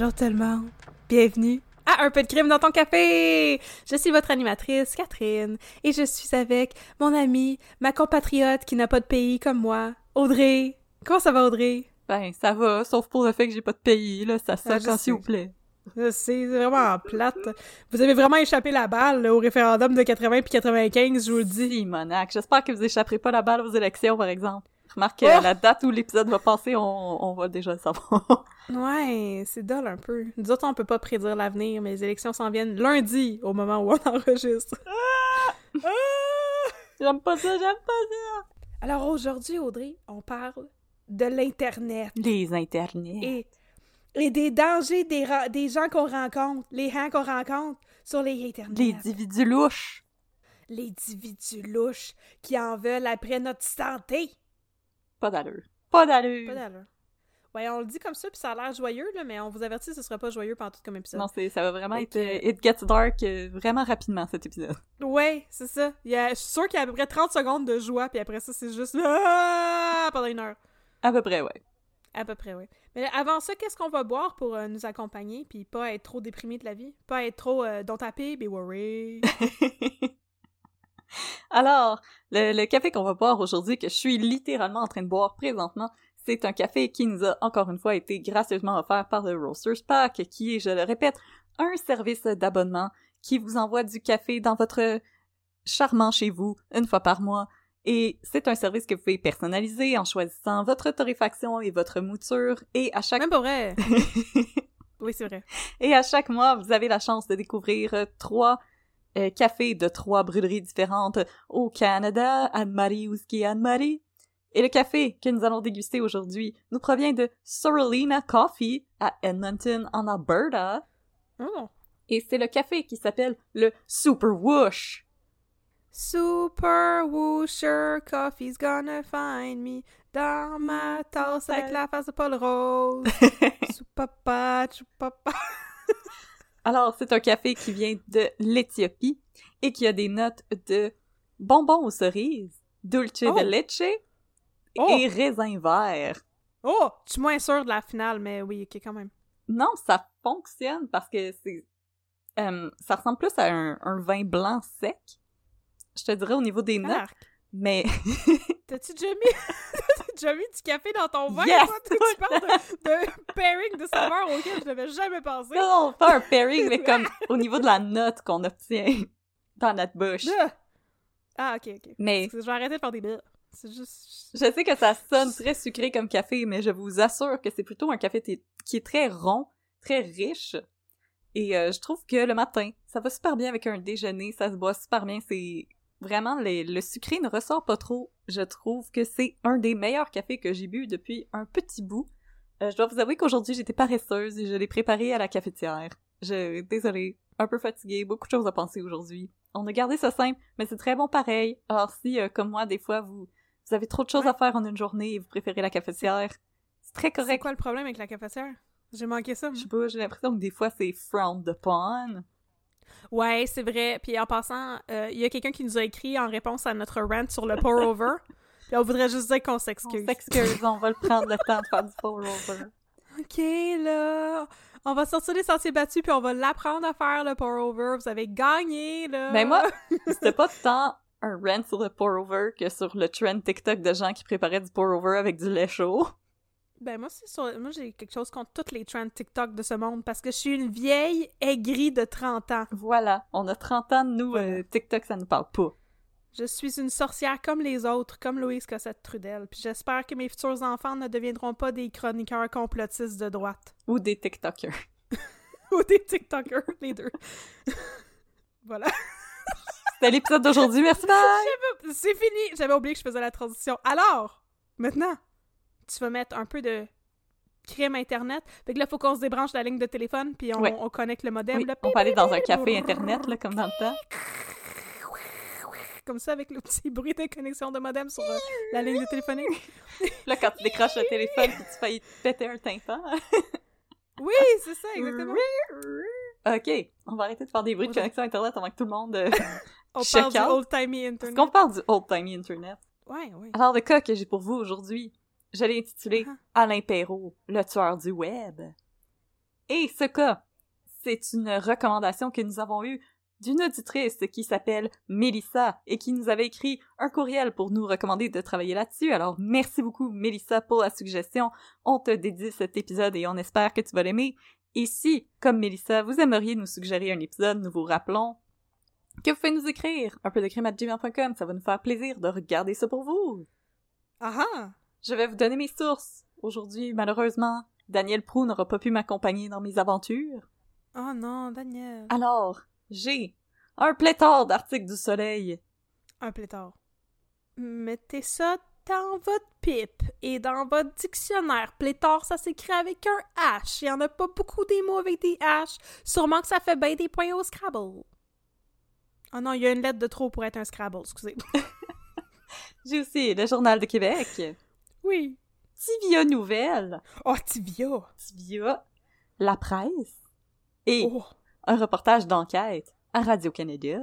Bonjour tout le monde. Bienvenue à Un peu de crime dans ton café. Je suis votre animatrice, Catherine, et je suis avec mon amie, ma compatriote qui n'a pas de pays comme moi, Audrey. Comment ça va, Audrey? Ben, ça va, sauf pour le fait que j'ai pas de pays, là, ça Ah, sais. s'il vous plaît. C'est vraiment plate. Vous avez vraiment échappé la balle là, au référendum de 80 puis 95, je vous le dis. Simonac, j'espère que vous échapperez pas la balle aux élections, par exemple. Remarque, Oh! euh, la date où l'épisode va passer, on, on va déjà le savoir. Ouais, c'est dole un peu. Nous autres, on peut pas prédire l'avenir, mais les élections s'en viennent lundi, au moment où on enregistre. Ah! j'aime pas ça, j'aime pas ça! Alors aujourd'hui, Audrey, on parle de l'Internet. Les internets. et, et des dangers des, des gens qu'on rencontre, les gens qu'on rencontre sur les Internet. Les individus louches. Les individus louches qui en veulent après notre santé. Pas d'allure. Pas d'allure. Pas d'allure. Ouais, on le dit comme ça, puis ça a l'air joyeux, là, mais on vous avertit, ce sera pas joyeux pendant tout comme épisode. Non, c'est, ça va vraiment être... euh, It gets dark euh, vraiment rapidement, cet épisode. Ouais, c'est ça. Il y a, je suis sûre qu'il y a à peu près 30 secondes de joie, puis après ça, c'est juste Ah! pendant une heure. À peu près, ouais. À peu près, oui. Mais avant ça, qu'est-ce qu'on va boire pour euh, nous accompagner, puis pas être trop déprimé de la vie? Pas être trop don't happy, be worry. Alors, le, le café qu'on va boire aujourd'hui, que je suis littéralement en train de boire présentement, c'est un café qui nous a encore une fois été gracieusement offert par le Roasters Pack, qui est, je le répète, un service d'abonnement qui vous envoie du café dans votre charmant chez vous une fois par mois. Et c'est un service que vous pouvez personnaliser en choisissant votre torréfaction et votre mouture. Et à chaque Même pas vrai. oui, c'est vrai. et à chaque mois, vous avez la chance de découvrir euh, trois euh, cafés de trois brûleries différentes au Canada, Anne-Marie Whisky Anne-Marie. Et le café que nous allons déguster aujourd'hui nous provient de Sorolina Coffee à Edmonton, en Alberta. Oh. Et c'est le café qui s'appelle le Super Whoosh. Super Woosher Coffee's gonna find me dans ma tasse avec la face de Paul Rose. Soupapa, choupapa. Alors, c'est un café qui vient de l'Éthiopie et qui a des notes de bonbons aux cerises, dulce Oh. de leche Oh. et raisin vert. Oh! Je suis moins sûre de la finale, mais oui, ok, quand même. Non, ça fonctionne parce que c'est. euh, ça ressemble plus à un, un vin blanc sec. Je te dirais au niveau des notes. Mais. T'as-tu déjà mis... Déjà mis du café dans ton vin? Yes! toi? Tu tu parles de, de pairing de saveurs auquel je n'avais jamais pensé. non, pas un pairing, mais comme au niveau de la note qu'on obtient dans notre bouche. Ah! Ok, ok. Mais Je vais arrêter de faire des. C'est juste... je sais que ça sonne très sucré comme café, mais je vous assure que c'est plutôt un café qui est très rond, très riche. Et euh, je trouve que le matin, ça va super bien avec un déjeuner, ça se boit super bien. C'est vraiment les- le sucré ne ressort pas trop. Je trouve que c'est un des meilleurs cafés que j'ai bu depuis un petit bout. Euh, je dois vous avouer qu'aujourd'hui j'étais paresseuse et je l'ai préparé à la cafetière. Je désolée, un peu fatiguée, beaucoup de choses à penser aujourd'hui. On a gardé ça simple, mais c'est très bon pareil. Alors si, euh, comme moi, des fois vous vous avez trop de choses à faire en une journée et vous préférez la cafetière, c'est très C'est correct. quoi le problème avec la cafetière? J'ai manqué ça. Je sais pas, j'ai l'impression que des fois c'est frowned upon. Ouais, c'est vrai. Puis en passant, euh, il y a quelqu'un qui nous a écrit en réponse à notre rant sur le pour-over. Puis on voudrait juste dire qu'on On s'excuse. s'excuse, on va le prendre le temps de faire du pour-over. OK, là. On va sortir les sentiers battus puis on va l'apprendre à faire le pour-over. Vous avez gagné, là. Mais moi, c'était pas tant un rant sur le pour-over que sur le trend TikTok de gens qui préparaient du pour-over avec du lait chaud. Ben moi, c'est sur... moi j'ai quelque chose contre toutes les trends TikTok de ce monde parce que je suis une vieille aigrie de 30 ans. Voilà, on a 30 ans, nous, euh, TikTok, ça nous parle pas. Je suis une sorcière comme les autres, comme Louise Cossette Trudel. Puis j'espère que mes futurs enfants ne deviendront pas des chroniqueurs complotistes de droite. Ou des TikTokers. Ou des TikTokers, les deux. voilà. C'était l'épisode d'aujourd'hui, merci, bye! C'est fini! J'avais oublié que je faisais la transition. Alors, maintenant, tu vas mettre un peu de crème Internet. Fait que là, faut qu'on se débranche la ligne de téléphone, puis on, connecte le modem. Oui, là. on va aller dans un café Internet, là, comme dans le temps. Comme ça, avec le petit bruit de connexion de modem sur euh, la ligne de téléphonique. Là, quand tu décroches le téléphone puis tu faillis te péter un tympan. Oui, c'est ça, exactement. OK, on va arrêter de faire des bruits de connexion Internet avant que tout le monde... euh, On parle du old-timey Parce Internet. qu'on parle du old-timey Internet. Ouais, ouais. Alors, le cas que j'ai pour vous aujourd'hui, je l'ai intitulé Ah. Alain Perrault, le tueur du web. Et ce cas, c'est une recommandation que nous avons eue d'une auditrice qui s'appelle Mélissa et qui nous avait écrit un courriel pour nous recommander de travailler là-dessus. Alors, merci beaucoup, Mélissa, pour la suggestion. On te dédie cet épisode et on espère que tu vas l'aimer. Et si, comme Mélissa, vous aimeriez nous suggérer un épisode, nous vous rappelons que vous pouvez nous écrire un peu de crime à gmail.com. Ça va nous faire plaisir de regarder ça pour vous. Ah ah! Je vais vous donner mes sources. Aujourd'hui, malheureusement, Daniel Prou n'aura pas pu m'accompagner dans mes aventures. Oh non, Daniel. Alors, j'ai un pléthore d'articles du Soleil. Un pléthore. Mettez ça dans votre pipe et dans votre dictionnaire. Pléthore, ça s'écrit avec un H. Il y en a pas beaucoup des mots avec des H. Sûrement que ça fait bien des points au Scrabble. Oh non, il y a une lettre de trop pour être un Scrabble, excusez. J'ai aussi le Journal de Québec, Oui. Tivia Nouvelles, Oh, Tibia. Tivia La Presse et Oh. un reportage d'enquête à Radio-Canada.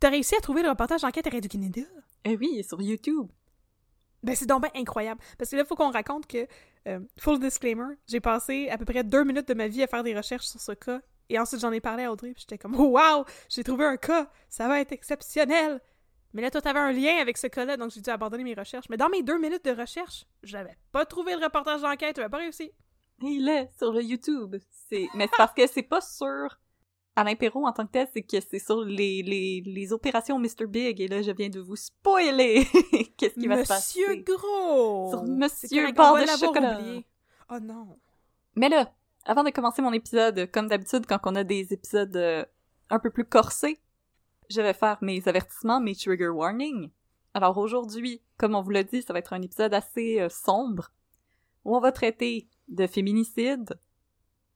T'as réussi à trouver le reportage d'enquête à Radio-Canada? Eh oui, sur YouTube. Ben, c'est donc ben incroyable. Parce que là, il faut qu'on raconte que, euh, full disclaimer, j'ai passé à peu près deux minutes de ma vie à faire des recherches sur ce cas. Et ensuite, j'en ai parlé à Audrey, puis j'étais comme, oh, wow, j'ai trouvé un cas, ça va être exceptionnel. Mais là, toi, t'avais un lien avec ce cas-là, donc j'ai dû abandonner mes recherches. Mais dans mes deux minutes de recherche, j'avais pas trouvé le reportage d'enquête, j'avais pas réussi. Il est sur le YouTube. C'est, mais c'est parce que c'est pas sur Alain Perrault en tant que tel, c'est que c'est sur les, les, les opérations Mr. Big. Et là, je viens de vous spoiler qu'est-ce qui va se passer. Monsieur Gros! Sur Monsieur va de chocolat. oublié. Oh non. Mais là, avant de commencer mon épisode, comme d'habitude, quand on a des épisodes euh, un peu plus corsés, je vais faire mes avertissements, mes trigger warnings. Alors aujourd'hui, comme on vous l'a dit, ça va être un épisode assez euh, sombre, où on va traiter de féminicide,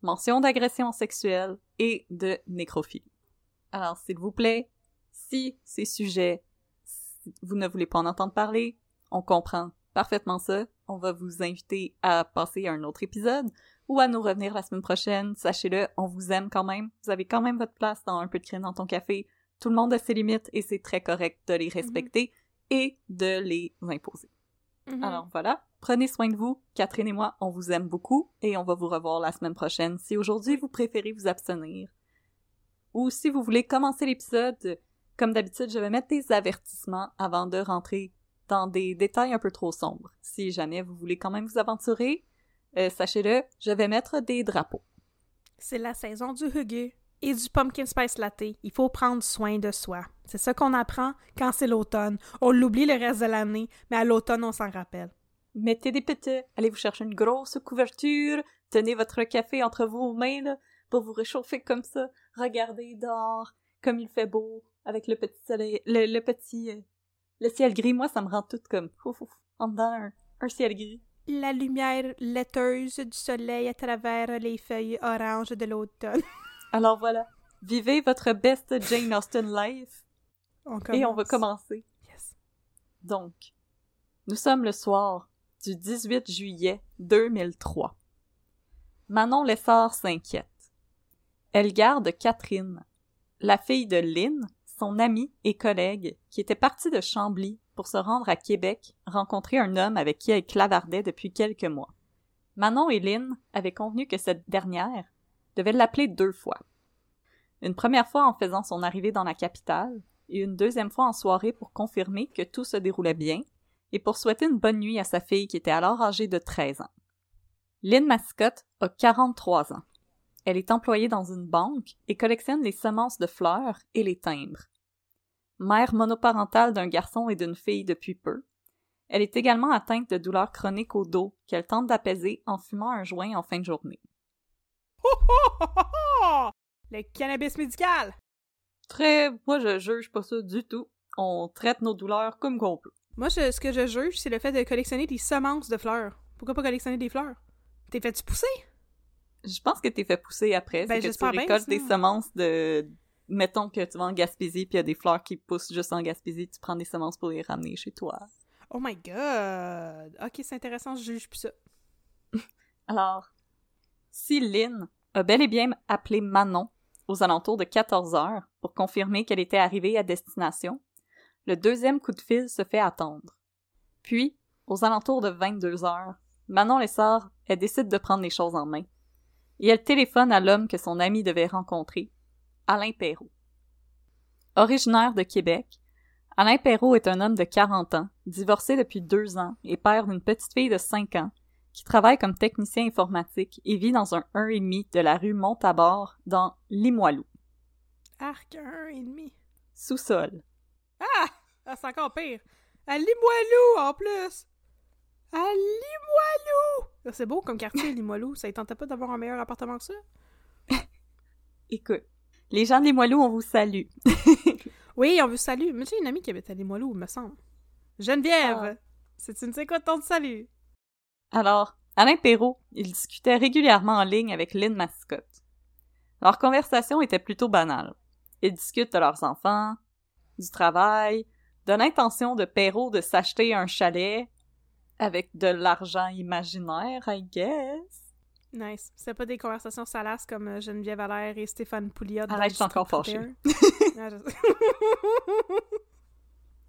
mention d'agression sexuelle et de nécrophilie. Alors, s'il vous plaît, si ces sujets, vous ne voulez pas en entendre parler, on comprend parfaitement ça. On va vous inviter à passer à un autre épisode ou à nous revenir la semaine prochaine. Sachez-le, on vous aime quand même. Vous avez quand même votre place dans un peu de crime dans ton café. Tout le monde a ses limites et c'est très correct de les respecter et de les imposer. Mhm. Alors voilà, prenez soin de vous. Catherine et moi, on vous aime beaucoup et on va vous revoir la semaine prochaine. Si aujourd'hui vous préférez vous abstenir ou si vous voulez commencer l'épisode, comme d'habitude, je vais mettre des avertissements avant de rentrer dans des détails un peu trop sombres. Si jamais vous voulez quand même vous aventurer, euh, sachez-le, je vais mettre des drapeaux. C'est la saison du huggy et du pumpkin spice latte. Il faut prendre soin de soi. C'est ça qu'on apprend quand c'est l'automne. On l'oublie le reste de l'année, mais à l'automne, on s'en rappelle. Mettez des petits, allez vous chercher une grosse couverture, tenez votre café entre vos mains là, pour vous réchauffer comme ça, regardez dehors, comme il fait beau, avec le petit soleil, le, le petit, euh, le ciel gris, moi ça me rend toute comme, ouf, ouf, en dedans un, un ciel gris. La lumière laiteuse du soleil à travers les feuilles oranges de l'automne. Alors voilà, vivez votre best Jane Austen life, On et on va commencer. Yes. Donc, nous sommes le soir du 18 juillet 2003. Manon Lessard s'inquiète. Elle garde Catherine, la fille de Lynn, son amie et collègue, qui était partie de Chambly pour se rendre à Québec rencontrer un homme avec qui elle clavardait depuis quelques mois. Manon et Lynn avaient convenu que cette dernière devait l'appeler deux fois. Une première fois en faisant son arrivée dans la capitale, et une deuxième fois en soirée pour confirmer que tout se déroulait bien, et pour souhaiter une bonne nuit à sa fille qui était alors âgée de 13 ans. Lynn Mascotte a 43 ans. Elle est employée dans une banque et collectionne les semences de fleurs et les timbres. Mère monoparentale d'un garçon et d'une fille depuis peu, elle est également atteinte de douleurs chroniques au dos qu'elle tente d'apaiser en fumant un joint en fin de journée. Le cannabis médical! Très, moi je juge pas ça du tout. On traite nos douleurs comme qu'on peut. Moi, je- ce que je juge, c'est le fait de collectionner des semences de fleurs. Pourquoi pas collectionner des fleurs? T'es fait-tu pousser? Je pense que t'es fait pousser après, Ben, c'est que tu j'espère bien, récoltes des semences de... Mettons que tu vas en Gaspésie puis il y a des fleurs qui poussent juste en Gaspésie, tu prends des semences pour les ramener chez toi. Oh my god! Ok, c'est intéressant, je juge plus ça. Alors, si Lynn a bel et bien appelé Manon aux alentours de 14 heures pour confirmer qu'elle était arrivée à destination, le deuxième coup de fil se fait attendre. Puis, aux alentours de 22 heures, Manon Lessard, elle décide de prendre les choses en main. Et elle téléphone à l'homme que son ami devait rencontrer, Alain Perrault. Originaire de Québec, Alain Perrault est un homme de 40 ans, divorcé depuis deux ans et père d'une petite fille de 5 ans, qui travaille comme technicien informatique et vit dans un 1,5 de la rue Montabord dans Limoilou. Arc, un et demi. Sous-sol. Ah! ah c'est encore pire. À Limoilou, en plus! À Limoilou! Ah, C'est beau comme quartier, Limoilou. Ça ne tentait pas d'avoir un meilleur appartement que ça? Écoute, les gens de Limoilou, on vous salue. Oui, on veut salut. Mais j'ai une amie qui habite à Limoilou, me semble. Geneviève! Ah. C'est une quoi ton salut? Alors, Alain Perrault, il discutait régulièrement en ligne avec Lynn Mascotte. Leur conversation était plutôt banale. Ils discutent de leurs enfants, du travail, de l'intention de Perrault de s'acheter un chalet avec de l'argent imaginaire, I guess. Nice. C'est pas des conversations salaces comme euh, Geneviève Allaire et Stéphane Pouliot. je suis encore fâchée. 31. Ah.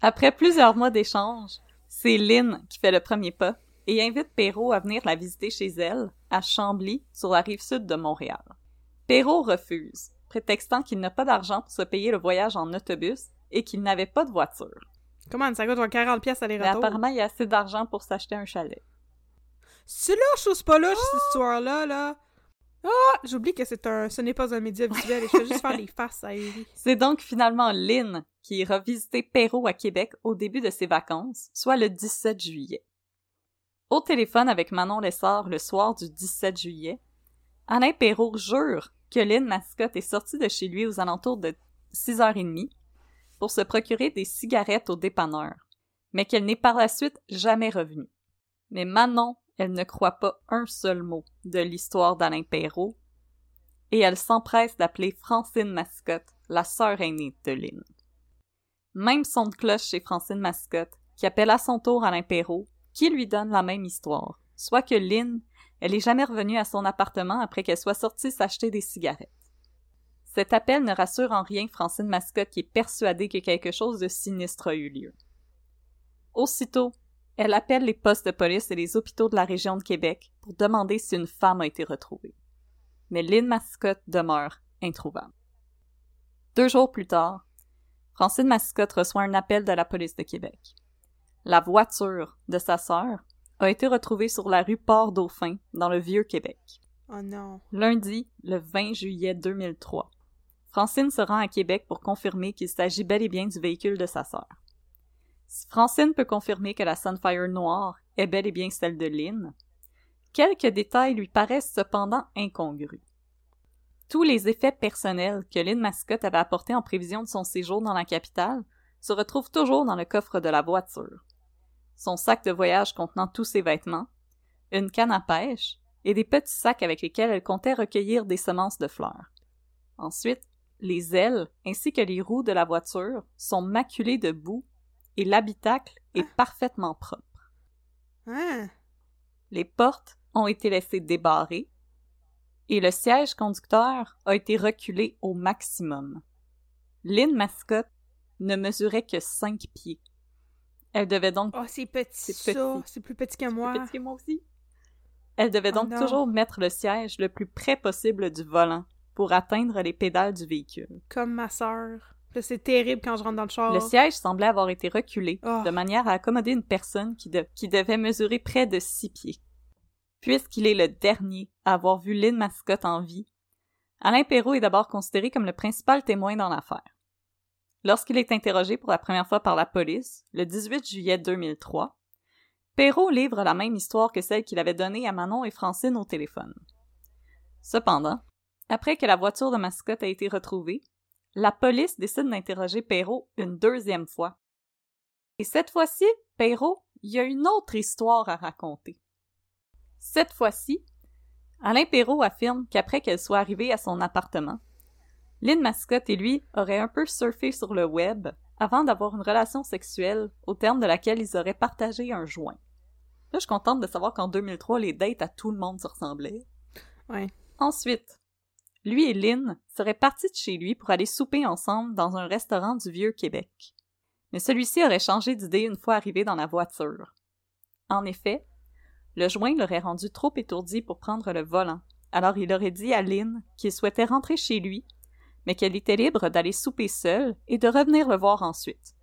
Après plusieurs mois d'échanges, c'est Lynn qui fait le premier pas et invite Perrault à venir la visiter chez elle, à Chambly, sur la rive sud de Montréal. Perrault refuse, prétextant qu'il n'a pas d'argent pour se payer le voyage en autobus et qu'il n'avait pas de voiture. Comment, ça coûte genre 40 pièces aller-retour? apparemment, il y a assez d'argent pour s'acheter un chalet. C'est louche ou c'est pas louche, cette histoire-là, là? Ah! J'oublie que c'est un... ce n'est pas un média visuel et je fais juste faire les faces à. C'est donc finalement Lynn qui ira visiter Perrault à Québec au début de ses vacances, soit le 17 juillet. Au téléphone avec Manon Lessard le soir du 17 juillet, Alain Perrault jure que Lynn Mascotte est sortie de chez lui aux alentours de 6h30 pour se procurer des cigarettes au dépanneur, mais qu'elle n'est par la suite jamais revenue. Mais Manon, elle ne croit pas un seul mot de l'histoire d'Alain Perrault, et elle s'empresse d'appeler Francine Mascotte, la sœur aînée de Lynn. Même son de cloche chez Francine Mascotte, qui appelle à son tour Alain Perrault, qui lui donne la même histoire, soit que Lynn, elle est jamais revenue à son appartement après qu'elle soit sortie s'acheter des cigarettes. Cet appel ne rassure en rien Francine Mascotte qui est persuadée que quelque chose de sinistre a eu lieu. Aussitôt, elle appelle les postes de police et les hôpitaux de la région de Québec pour demander si une femme a été retrouvée. Mais Lynn Mascotte demeure introuvable. Deux jours plus tard, Francine Mascotte reçoit un appel de la police de Québec. La voiture de sa sœur a été retrouvée sur la rue Port-Dauphin, dans le Vieux-Québec. Oh non. Lundi, le 20 juillet 2003. Francine se rend à Québec pour confirmer qu'il s'agit bel et bien du véhicule de sa sœur. Si Francine peut confirmer que la Sunfire noire est bel et bien celle de Lynn, quelques détails lui paraissent cependant incongrus. Tous les effets personnels que Lynn Mascotte avait apportés en prévision de son séjour dans la capitale se retrouvent toujours dans le coffre de la voiture. Son sac de voyage contenant tous ses vêtements, une canne à pêche et des petits sacs avec lesquels elle comptait recueillir des semences de fleurs. Ensuite, les ailes ainsi que les roues de la voiture sont maculées de boue et l'habitacle est parfaitement propre. Hein? Les portes ont été laissées débarrées et le siège conducteur a été reculé au maximum. Lynn Mascotte ne mesurait que 5 pieds. Elle devait donc Oh, c'est petit, C'est petit. C'est plus petit que moi. Petit que moi aussi. Elle devait Oh donc non. toujours mettre le siège le plus près possible du volant pour atteindre les pédales du véhicule. Comme ma sœur. C'est terrible quand je rentre dans le char. Le siège semblait avoir été reculé Oh. de manière à accommoder une personne qui, de- qui devait mesurer près de six pieds. Puisqu'il est le dernier à avoir vu Lynn Mascotte en vie, Alain Perrault est d'abord considéré comme le principal témoin dans l'affaire. Lorsqu'il est interrogé pour la première fois par la police, le 18 juillet 2003, Perrault livre la même histoire que celle qu'il avait donnée à Manon et Francine au téléphone. Cependant, après que la voiture de Mascotte a été retrouvée, la police décide d'interroger Perrault une deuxième fois. Et cette fois-ci, Perrault, il y a une autre histoire à raconter. Cette fois-ci, Alain Perrault affirme qu'après qu'elle soit arrivée à son appartement, Lynn Mascotte et lui auraient un peu surfé sur le web avant d'avoir une relation sexuelle au terme de laquelle ils auraient partagé un joint. Là, je suis contente de savoir qu'en 2003, les dates à tout le monde se ressemblaient. Ouais. Ensuite, lui et Lynn seraient partis de chez lui pour aller souper ensemble dans un restaurant du Vieux-Québec. Mais celui-ci aurait changé d'idée une fois arrivé dans la voiture. En effet, le joint l'aurait rendu trop étourdi pour prendre le volant, alors il aurait dit à Lynn qu'il souhaitait rentrer chez lui, mais qu'elle était libre d'aller souper seule et de revenir le voir ensuite.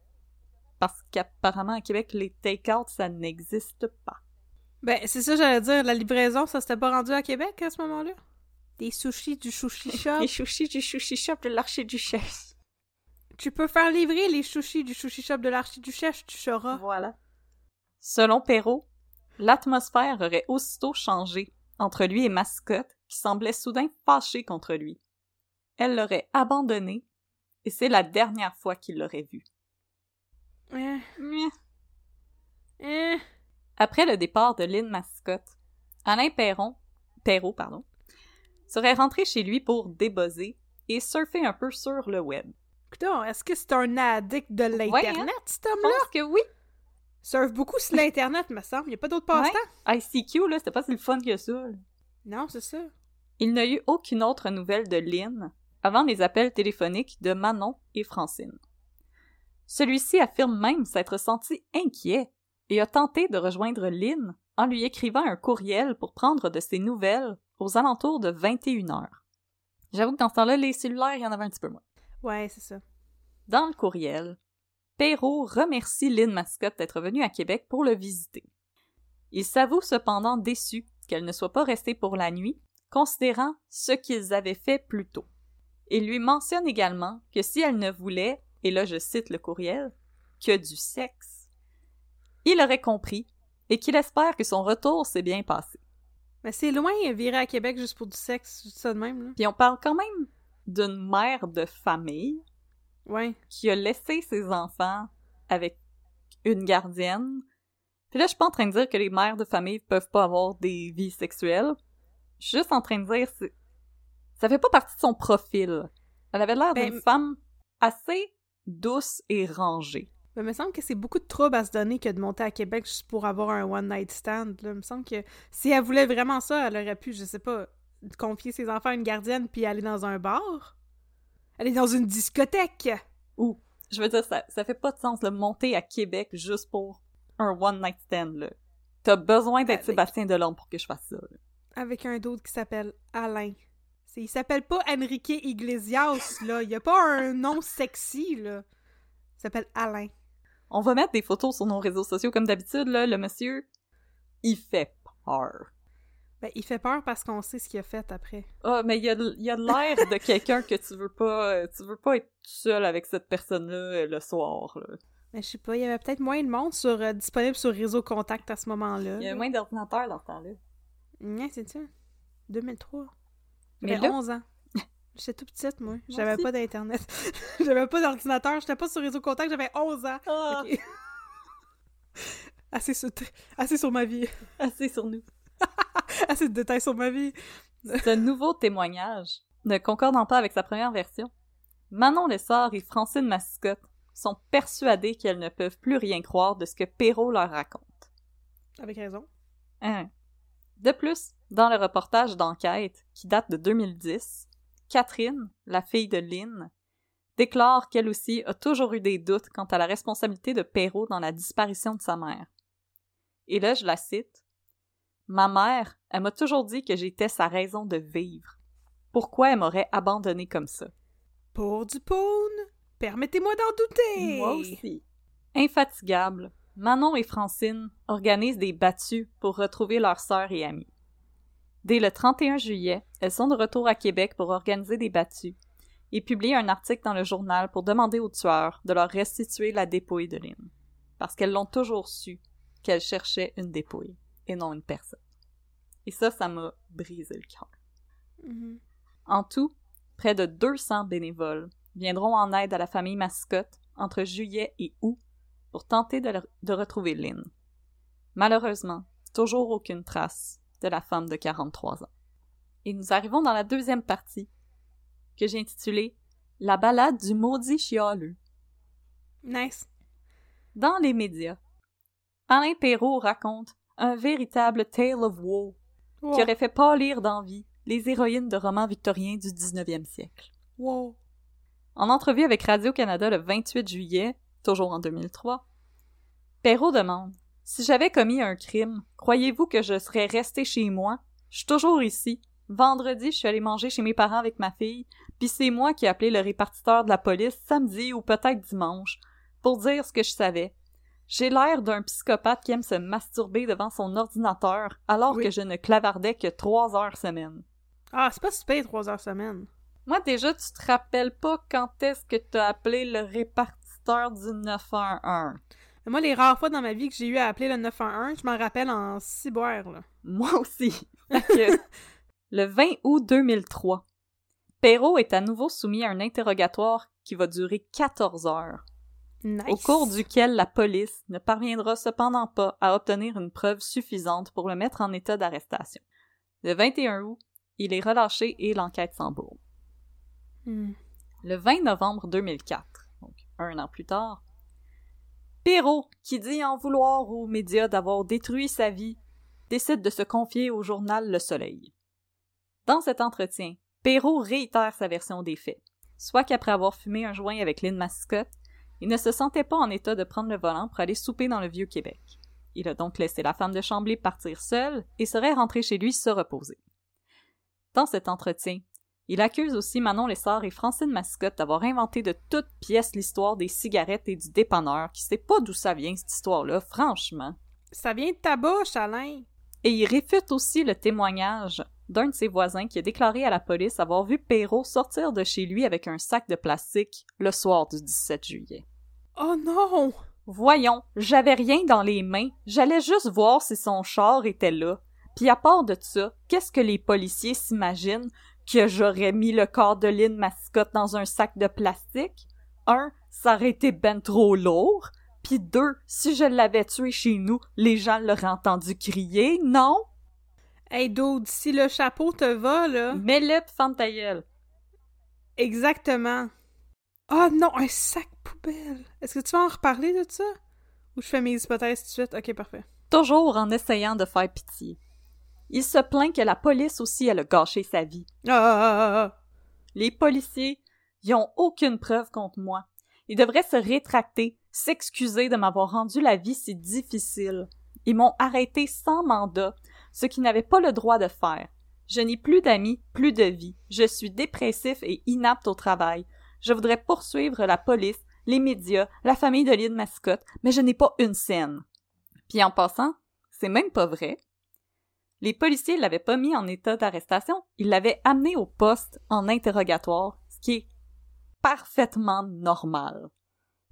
Parce qu'apparemment à Québec, les take-out, ça n'existe pas. Ben, c'est ça, j'allais dire. La livraison, ça s'était pas rendu à Québec à ce moment-là? Des sushis du sushi shop. Les sushis du sushi shop de l'archiduchesse. tu peux faire livrer les sushis du sushi shop de l'archiduchesse, tu sauras. Voilà. Selon Perrault, l'atmosphère aurait aussitôt changé entre lui et Mascotte, qui semblait soudain fâché contre lui. Elle l'aurait abandonné, et c'est la dernière fois qu'il l'aurait vu. Eh, eh. Après le départ de Lynn Mascotte, Alain Perron, Perrault, pardon, serait rentré chez lui pour débosser et surfer un peu sur le web. Coudonc, est-ce que c'est un addict de l'Internet, hein? cet Je homme-là? pense que oui. Surfe beaucoup sur l'Internet, me semble. Il a pas d'autre passe-temps? ICQ, là, c'était pas si le fun que ça. là. Non, c'est ça. Il n'a eu aucune autre nouvelle de Lynn avant les appels téléphoniques de Manon et Francine. Celui-ci affirme même s'être senti inquiet et a tenté de rejoindre Lynn en lui écrivant un courriel pour prendre de ses nouvelles aux alentours de 21 heures. J'avoue que dans ce temps-là, les cellulaires, il y en avait un petit peu moins. Ouais, c'est ça. Dans le courriel, Perrault remercie Lynn Mascotte d'être venue à Québec pour le visiter. Il s'avoue cependant déçu qu'elle ne soit pas restée pour la nuit, considérant ce qu'ils avaient fait plus tôt. Il lui mentionne également que si elle ne voulait, et là je cite le courriel, que du sexe, il aurait compris et qu'il espère que son retour s'est bien passé. Mais c'est loin, virer à Québec juste pour du sexe, dis ça de même, là. Puis on parle quand même d'une mère de famille Ouais. qui a laissé ses enfants avec une gardienne. Puis là, je suis pas en train de dire que les mères de famille peuvent pas avoir des vies sexuelles. Je suis juste en train de dire c'est ça fait pas partie de son profil. Elle avait l'air Ben, d'une femme assez douce et rangée. Mais il me semble que c'est beaucoup de trouble à se donner que de monter à Québec juste pour avoir un one-night stand. Là. Il me semble que si elle voulait vraiment ça, elle aurait pu, je sais pas, confier ses enfants à une gardienne puis aller dans un bar. Aller dans une discothèque. Ou, je veux dire, ça, ça fait pas de sens de monter à Québec juste pour un one night stand, là. T'as besoin d'être Avec- Sébastien Delorme pour que je fasse ça, là. Avec un d'autre qui s'appelle Alain. Il s'appelle pas Enrique Iglesias, là. Il y a pas un nom sexy, là. Il s'appelle Alain. On va mettre des photos sur nos réseaux sociaux comme d'habitude, là. Le monsieur, il fait peur. Ben, il fait peur parce qu'on sait ce qu'il a fait après. Ah, mais il y a, y a l'air de quelqu'un que tu veux pas, euh, tu veux pas être seul avec cette personne-là euh, le soir, là. Mais je sais pas, il y avait peut-être moins de monde sur, euh, disponible sur Réseau Contact à ce moment-là. Il y a moins d'ordinateurs dans ce temps-là. Ouais, c'est ça. 2003. Mais J'avais là- 11 ans. J'étais toute petite, moi. J'avais pas d'Internet. j'avais pas d'ordinateur. J'étais pas sur Réseau Contact. J'avais 11 ans. Ah, Ok. assez, sur... assez sur ma vie. assez sur nous. Assez de détails sur ma vie. Ce nouveau témoignage, ne concordant pas avec sa première version, Manon Lessard et Francine Mascotte sont persuadées qu'elles ne peuvent plus rien croire de ce que Perrault leur raconte. Avec raison. Hein. De plus, dans le reportage d'enquête qui date de 2010, Catherine, la fille de Lynn, déclare qu'elle aussi a toujours eu des doutes quant à la responsabilité de Perrault dans la disparition de sa mère. Et là, je la cite. Ma mère, elle m'a toujours dit que j'étais sa raison de vivre. Pourquoi elle m'aurait abandonné comme ça? Pour du permettez-moi d'en douter. Moi aussi. Infatigables, Manon et Francine organisent des battues pour retrouver leurs sœurs et amis. Dès le 31 juillet, elles sont de retour à Québec pour organiser des battues et publient un article dans le journal pour demander aux tueurs de leur restituer la dépouille de Lynn. Parce qu'elles l'ont toujours su qu'elles cherchaient une dépouille et non une personne. Et ça, ça m'a brisé le cœur. Mhm. En tout, près de 200 bénévoles viendront en aide à la famille Mascotte entre juillet et août pour tenter de, le- de retrouver Lynn. Malheureusement, toujours aucune trace de la femme de 43 ans. Et nous arrivons dans la deuxième partie, que j'ai intitulée La balade du maudit chialeux. Nice. Dans les médias, Alain Perrault raconte un véritable tale of woe Wow. qui aurait fait pâlir d'envie les héroïnes de romans victoriens du 19e siècle. Wow. En entrevue avec Radio-Canada le 28 juillet, toujours en 2003, Perrault demande Si j'avais commis un crime, croyez-vous que je serais resté chez moi? Je suis toujours ici. Vendredi, je suis allé manger chez mes parents avec ma fille, puis c'est moi qui ai appelé le répartiteur de la police samedi ou peut-être dimanche pour dire ce que je savais. J'ai l'air d'un psychopathe qui aime se masturber devant son ordinateur alors Oui. que je ne clavardais que trois heures semaine. Ah, c'est pas super trois heures semaine. Moi, déjà, tu te rappelles pas quand est-ce que t'as appelé le répartiteur du 911. Mais Moi, les rares fois dans ma vie que j'ai eu à appeler le 911, je m'en rappelle en là. Moi aussi. Le 20 août 2003, Perrault est à nouveau soumis à un interrogatoire qui va durer 14 heures, Nice. au cours duquel la police ne parviendra cependant pas à obtenir une preuve suffisante pour le mettre en état d'arrestation. Le 21 août, il est relâché et l'enquête s'embourbe. Hmm. Le 20 novembre 2004, donc un an plus tard, Perrault, qui dit en vouloir aux médias d'avoir détruit sa vie, décide de se confier au journal Le Soleil. Dans cet entretien, Perrault réitère sa version des faits, soit qu'après avoir fumé un joint avec Lynn Mascotte, il ne se sentait pas en état de prendre le volant pour aller souper dans le Vieux-Québec. Il a donc laissé la femme de Chambly partir seule et serait rentré chez lui se reposer. Dans cet entretien, il accuse aussi Manon Lessard et Francine Mascotte d'avoir inventé de toutes pièces l'histoire des cigarettes et du dépanneur, qui sait pas d'où ça vient cette histoire-là, franchement. Ça vient de ta bouche, Alain. Et il réfute aussi le témoignage d'un de ses voisins qui a déclaré à la police avoir vu Perrault sortir de chez lui avec un sac de plastique le soir du 17 juillet. Oh non! Voyons, j'avais rien dans les mains, j'allais juste voir si son char était là. Puis à part de ça, qu'est-ce que les policiers s'imaginent? Que j'aurais mis le corps de Lynn Mascotte dans un sac de plastique? Un, ça aurait été ben trop lourd. Puis deux, si je l'avais tué chez nous, les gens l'auraient entendu crier, non? Hey, dude, si le chapeau te va, là. Mets-le pis ferme ta gueule. Exactement. Ah non, un sac poubelle. Est-ce que tu vas en reparler de ça? Ou je fais mes hypothèses tout de suite? Ok, parfait. Toujours en essayant de faire pitié. Il se plaint que la police aussi, elle a gâché sa vie. Ah, ah, ah, ah. Les policiers, ils ont aucune preuve contre moi. Ils devraient se rétracter, s'excuser de m'avoir rendu la vie si difficile. Ils m'ont arrêté sans mandat, ce qu'ils n'avaient pas le droit de faire. Je n'ai plus d'amis, plus de vie. Je suis dépressif et inapte au travail. Je voudrais poursuivre la police, les médias, la famille de Lynn Mascotte, mais je n'ai pas une scène. Puis en passant, c'est même pas vrai. Les policiers l'avaient pas mis en état d'arrestation, ils l'avaient amené au poste en interrogatoire, ce qui est parfaitement normal.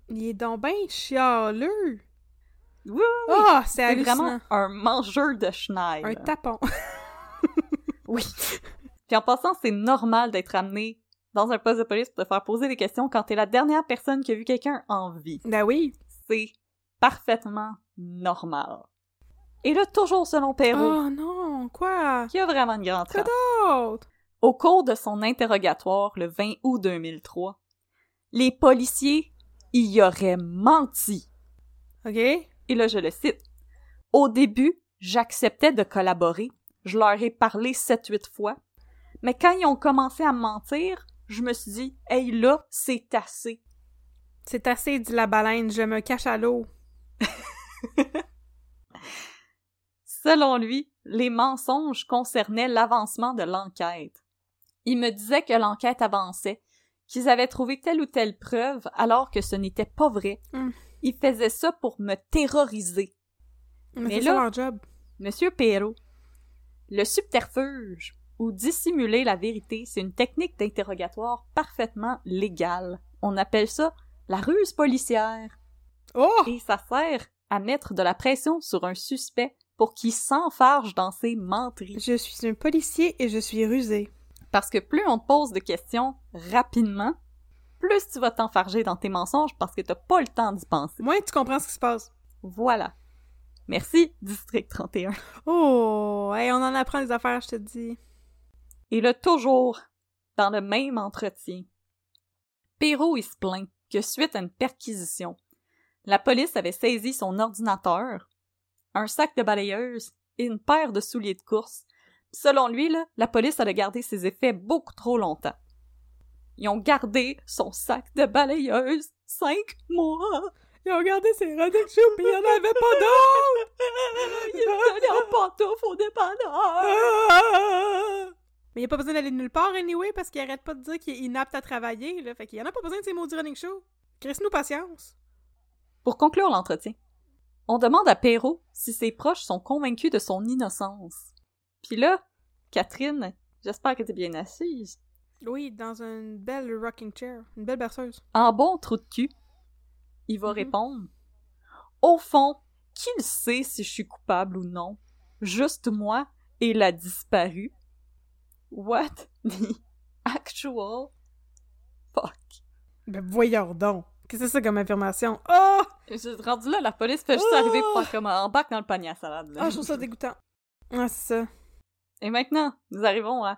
Il est donc ben chialeux. Oui, oui. Ah, c'est vraiment un mangeur de chenilles. Un tapon. Oui. Puis en passant, c'est normal d'être amené dans un poste de police pour te faire poser des questions quand t'es la dernière personne qui a vu quelqu'un en vie. ben oui. C'est parfaitement normal. Et là, toujours selon Perrault, Oh non, quoi? qui a vraiment une grande d'autre? Au cours de son interrogatoire le 20 août 2003, les policiers y auraient menti. Ok. Et là, je le cite. Au début, j'acceptais de collaborer. Je leur ai parlé sept, huit fois. Mais quand ils ont commencé à me mentir, je me suis dit, hey là, c'est assez. C'est assez, dit la baleine, je me cache à l'eau. Selon lui, les mensonges concernaient l'avancement de l'enquête. Il me disait que l'enquête avançait, qu'ils avaient trouvé telle ou telle preuve alors que ce n'était pas vrai. Hmm. Il faisait ça pour me terroriser. Mais, Mais c'est là- ça leur job. Monsieur Perrault, le subterfuge ou dissimuler la vérité, c'est une technique d'interrogatoire parfaitement légale. On appelle ça la ruse policière. Oh! Et ça sert à mettre de la pression sur un suspect pour qu'il s'enfarge dans ses menteries. Je suis un policier et je suis rusé. Parce que plus on te pose de questions rapidement, plus tu vas t'enfarger dans tes mensonges parce que t'as pas le temps d'y penser. Moins tu comprends ce qui se passe. Voilà. Merci, District 31. Oh! Hey, on en apprend des affaires, je te dis. Et là, toujours, dans le même entretien, Perrault, il se plaint que suite à une perquisition, la police avait saisi son ordinateur, un sac de balayeuse et une paire de souliers de course. Selon lui, là, la police allait garder ses effets beaucoup trop longtemps. Ils ont gardé son sac de balayeuse cinq mois. Ils ont regardé ses running shoes pis il y en avait pas d'autres! Il est allé en pantoufle au dépanneur. Mais il a pas besoin d'aller nulle part, anyway, parce qu'il arrête pas de dire qu'il est inapte à travailler, là. Fait qu'il en a pas besoin de ces maudits running shoes. Crisse-nous patience. Pour conclure l'entretien, on demande à Perrault si ses proches sont convaincus de son innocence. Puis là, Catherine, j'espère que t'es bien assise, Oui, dans une belle rocking chair. Une belle berceuse. en bon trou de cul, il va Mhm. répondre Au fond, qui le sait si je suis coupable ou non? Juste moi et la disparue. What the actual fuck? Ben voyons donc. Qu'est-ce que c'est ça comme affirmation? Oh! J'ai rendu là, la police fait juste Oh! arriver pour faire comme un bac dans le panier à salade. là. Ah, je trouve ça dégoûtant. Ah, c'est ça. Et maintenant, nous arrivons à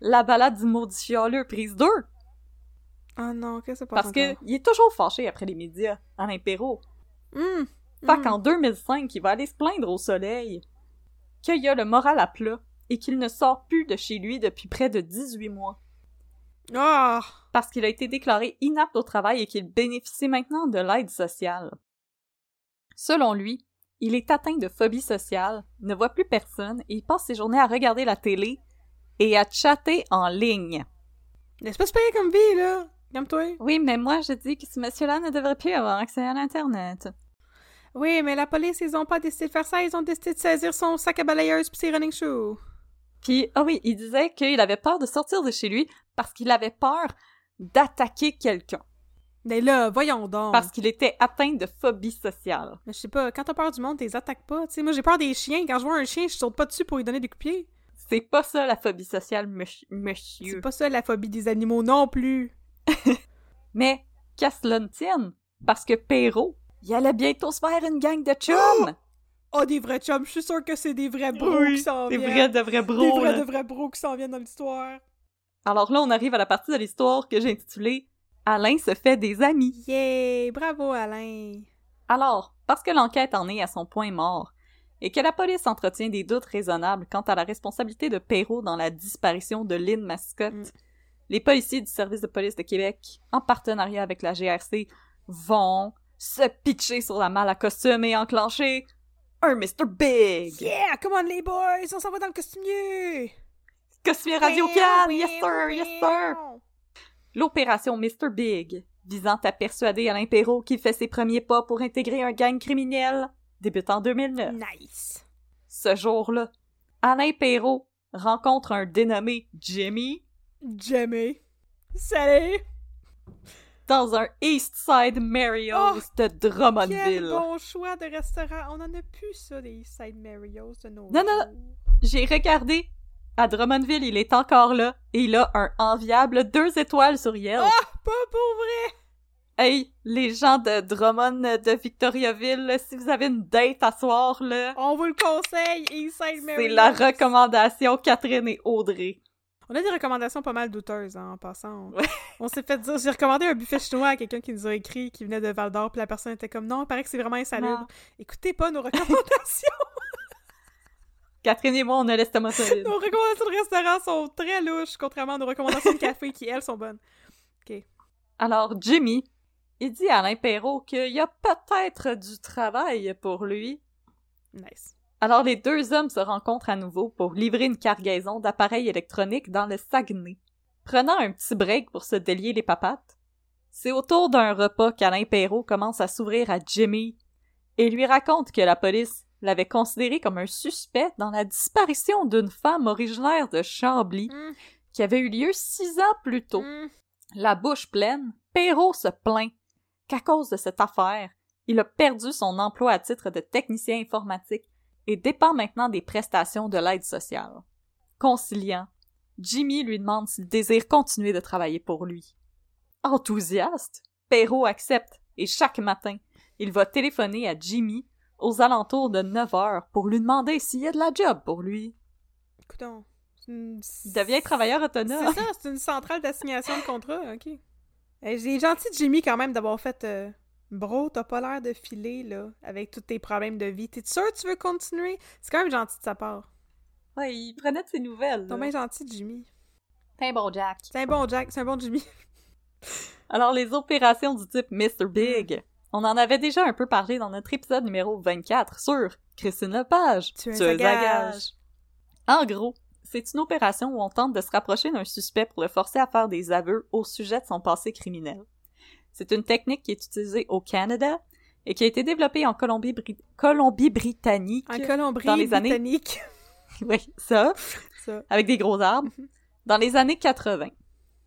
la balade du maudit chialeux, prise 2. Ah non, qu'est-ce que ça passe Parce que il est toujours fâché après les médias, Alain Perrault. Hum! Fait hum. qu'en 2005, il va aller se plaindre au soleil qu'il a le moral à plat et qu'il ne sort plus de chez lui depuis près de 18 mois. Ah! Parce qu'il a été déclaré inapte au travail et qu'il bénéficie maintenant de l'aide sociale. Selon lui, il est atteint de phobie sociale, ne voit plus personne et il passe ses journées à regarder la télé et à chatter en ligne. C'est pas super comme vie, là. Calme-toi. Oui, mais moi je dis que ce monsieur-là ne devrait plus avoir accès à l'Internet. Oui, mais la police, ils ont pas décidé de faire ça. Ils ont décidé de saisir son sac à balayeuse pis ses running shoes. Puis, ah oui, il disait qu'il avait peur de sortir de chez lui parce qu'il avait peur d'attaquer quelqu'un. Mais là, voyons donc. Parce qu'il était atteint de phobie sociale. Mais je sais pas, quand t'as peur du monde, t'es attaques pas. Tu sais, moi, j'ai peur des chiens. Quand je vois un chien, je saute pas dessus pour lui donner des coups de pied. C'est pas ça la phobie sociale, mons- C'est monsieur. pas ça la phobie des animaux non plus. Mais, qu'à cela ne tienne, parce que Perrault, il allait bientôt se faire une gang de chums. Oh, des vrais chums, je suis sûre que c'est des vrais bros Oui, qui s'en Des viennent. vrais de vrais Des bros. vrais là. de vrais bros qui s'en viennent dans l'histoire. Alors là, on arrive à la partie de l'histoire que j'ai intitulée Alain se fait des amis. Yeah! Bravo, Alain! Alors, parce que l'enquête en est à son point mort, et que la police entretient des doutes raisonnables quant à la responsabilité de Perrault dans la disparition de Lynn Mascotte, Mm. les policiers du service de police de Québec, en partenariat avec la GRC, vont se pitcher sur la malle à costume et enclencher un Mr. Big! Yeah! Come on, les boys! On s'en va dans le costumier! Costumier Radio Can! Yes sir! Yes sir! L'opération Mr. Big, visant à persuader Alain Perrault qu'il fait ses premiers pas pour intégrer un gang criminel, débute en 2009. Nice! Ce jour-là, Alain Perrault rencontre un dénommé Jimmy Jamie! Salut! dans un East Side Mario's de Quel Drummondville. bon choix de restaurant! On en a plus, ça, des Side Mario's de nos Non, non. J'ai regardé. À Drummondville, il est encore là et il a un enviable deux étoiles sur Yelp. Pas pour vrai! Hey, les gens de Drummond de Victoriaville, là, si vous avez une date à soir, là, On vous le conseille, c'est la recommandation Catherine et Audrey. On a des recommandations pas mal douteuses, hein, en passant. Ouais. On s'est fait dire, j'ai recommandé un buffet chinois à quelqu'un qui nous a écrit, qui venait de Val d'Or, puis la personne était comme, non, il paraît que c'est vraiment insalubre. Non. Écoutez pas nos recommandations! Catherine et moi, on a l'estomac solide. Nos recommandations de restaurant sont très louches, contrairement à nos recommandations de café qui, elles, sont bonnes. Alors, Jimmy, il dit à Alain Perrault qu'il y a peut-être du travail pour lui. Nice. Alors, les deux hommes se rencontrent à nouveau pour livrer une cargaison d'appareils électroniques dans le Saguenay. Prenant un petit break pour se délier les papates, c'est autour d'un repas qu'Alain Perrault commence à s'ouvrir à Jimmy et lui raconte que la police l'avait considéré comme un suspect dans la disparition d'une femme originaire de Chambly Mm. qui avait eu lieu six ans plus tôt. Mm. La bouche pleine, Perrault se plaint qu'à cause de cette affaire, il a perdu son emploi à titre de technicien informatique et dépend maintenant des prestations de l'aide sociale. Conciliant, Jimmy lui demande s'il désire continuer de travailler pour lui. Enthousiaste, Perrault accepte et chaque matin, il va téléphoner à Jimmy aux alentours de 9 heures pour lui demander s'il y a de la job pour lui. Écoutons. c'est une- Il devient travailleur autonome. C'est ça, c'est une centrale d'assignation de contrat, ok. J'ai gentil de Jimmy quand même d'avoir fait euh, Bro, t'as pas l'air de filer, là, avec tous tes problèmes de vie. T'es sûr que tu veux continuer? C'est quand même gentil de sa part. Ouais, il prenait de ses nouvelles. T'es bien gentil, Jimmy. T'es un bon Jack. C'est un bon Jack, c'est un bon Jimmy. Alors, les opérations du type Mr. Big, on en avait déjà un peu parlé dans notre épisode numéro 24 sur Christine Lepage. Tueuse Tueuse à gages. En gros, c'est une opération où on tente de se rapprocher d'un suspect pour le forcer à faire des aveux au sujet de son passé criminel. C'est une technique qui est utilisée au Canada et qui a été développée en Colombie- Colombie-Britannique. Colombie, dans les années- oui, ça. Ça. avec des gros arbres. Dans les années 80,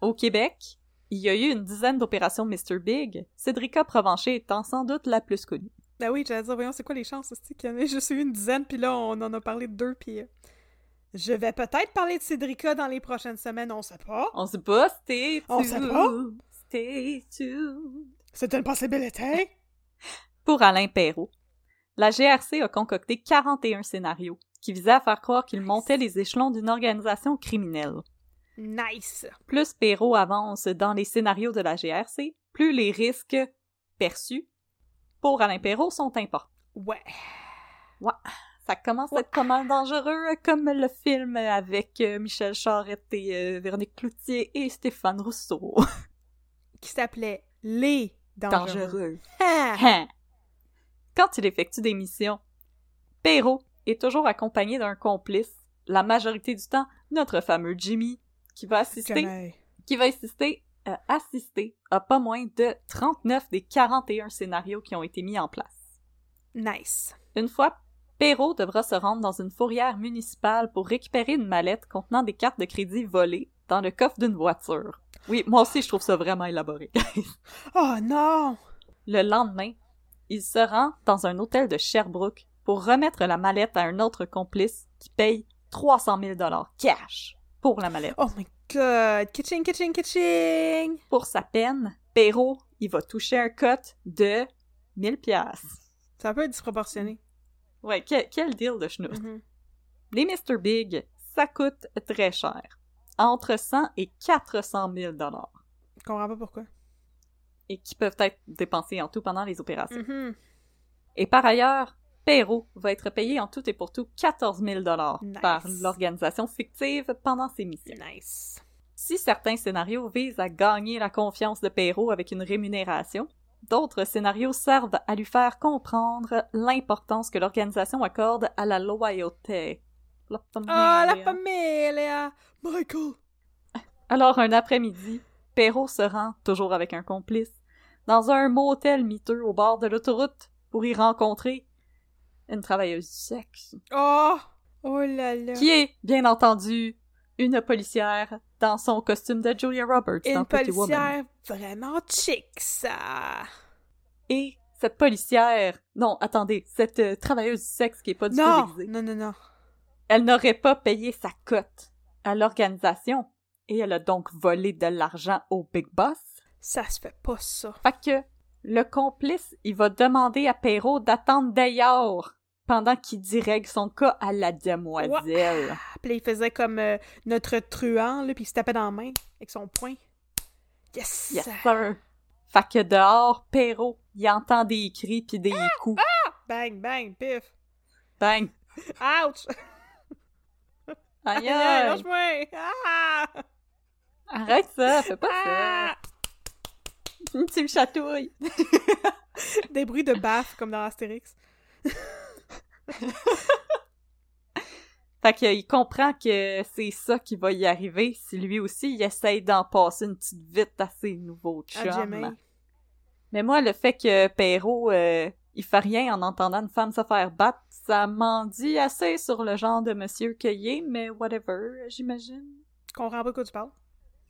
au Québec, il y a eu une dizaine d'opérations Mr. Big, Cédrica Provencher étant sans doute la plus connue. Ben oui, j'allais dire, voyons, c'est quoi les chances, c'est qu'il y en ait juste eu une dizaine, puis là, on en a parlé de deux, puis... euh, Je vais peut-être parler de Cédrica dans les prochaines semaines, on sait pas. On sait pas, stay On sait pas. Stay tuned. C'est une possibilité. Pour Alain Perrault, la GRC a concocté 41 scénarios qui visaient à faire croire qu'il montait les échelons d'une organisation criminelle. Nice. Plus Perrault avance dans les scénarios de la GRC, plus les risques perçus pour Alain Perrault sont importants. Ouais. Ça commence à être pas mal dangereux, comme le film avec euh, Michel Charette et euh, Véronique Cloutier et Stéphane Rousseau. Qui s'appelait Les Dangereux. Dangereux. Hein. Quand il effectue des missions, Perrault est toujours accompagné d'un complice, la majorité du temps notre fameux Jimmy, qui va assister, qui va assister, euh, assister à pas moins de 39 des 41 scénarios qui ont été mis en place. Nice. Une fois, Perrault devra se rendre dans une fourrière municipale pour récupérer une mallette contenant des cartes de crédit volées dans le coffre d'une voiture. Oui, moi aussi je trouve ça vraiment élaboré. Oh non! le lendemain, il se rend dans un hôtel de Sherbrooke pour remettre la mallette à un autre complice qui paye 300 000 dollars cash pour la mallette. Oh my god! Kitching, kitching, kitching! Pour sa peine, Perrault, il va toucher un cut de 1000 pièces. C'est un peu disproportionné. Ouais, quel, quel deal de schnout. Mhm. Les Mr. Big, ça coûte très cher. Entre 100 et 400 000 dollars. Je comprends pas pourquoi. Et qui peuvent être dépensés en tout pendant les opérations. Mhm. Et par ailleurs, Perrault va être payé en tout et pour tout 14 000 dollars Nice. par l'organisation fictive pendant ses missions. Nice. Si certains scénarios visent à gagner la confiance de Perrault avec une rémunération, d'autres scénarios servent à lui faire comprendre l'importance que l'organisation accorde à la loyauté. La Ah, la famille. familia! Michael! Alors, un après-midi, Perrault se rend, toujours avec un complice, dans un motel miteux au bord de l'autoroute pour y rencontrer une travailleuse du sexe, Oh! Oh là là! qui est, bien entendu, une policière dans son costume de Julia Roberts dans Une Pretty Woman. policière vraiment chic, ça! Et cette policière, non, attendez, cette euh, travailleuse du sexe qui est pas du tout Non! déguisée, Non, non, non. elle n'aurait pas payé sa cote à l'organisation et elle a donc volé de l'argent au Big Boss. Ça se fait pas, ça. Fait que le complice, il va demander à Perrault d'attendre d'ailleurs pendant qu'il dirègue son cas à la demoiselle. Ah, Puis là, il faisait comme euh, notre truand, là, puis il se tapait dans la main avec son poing. Yes! Yes, sir. Fait que dehors, Perrault, il entend des cris puis des coups. Bang, bang, pif! Bang! Ouch! Aïe, Aïe, aïe, aïe. lâche-moi! Ah! Arrête ça, fais pas Ah! ça. Tu me chatouilles. Des bruits de baffe, comme dans Astérix. Fait qu'il comprend que c'est ça qui va y arriver si lui aussi il essaye d'en passer une petite vite à ses nouveaux chums. Mais moi, le fait que Perrault, euh, il fait rien en entendant une femme se faire battre, ça m'en dit assez sur le genre de monsieur qu'il est, mais whatever, j'imagine. Je comprends pas de quoi tu parles.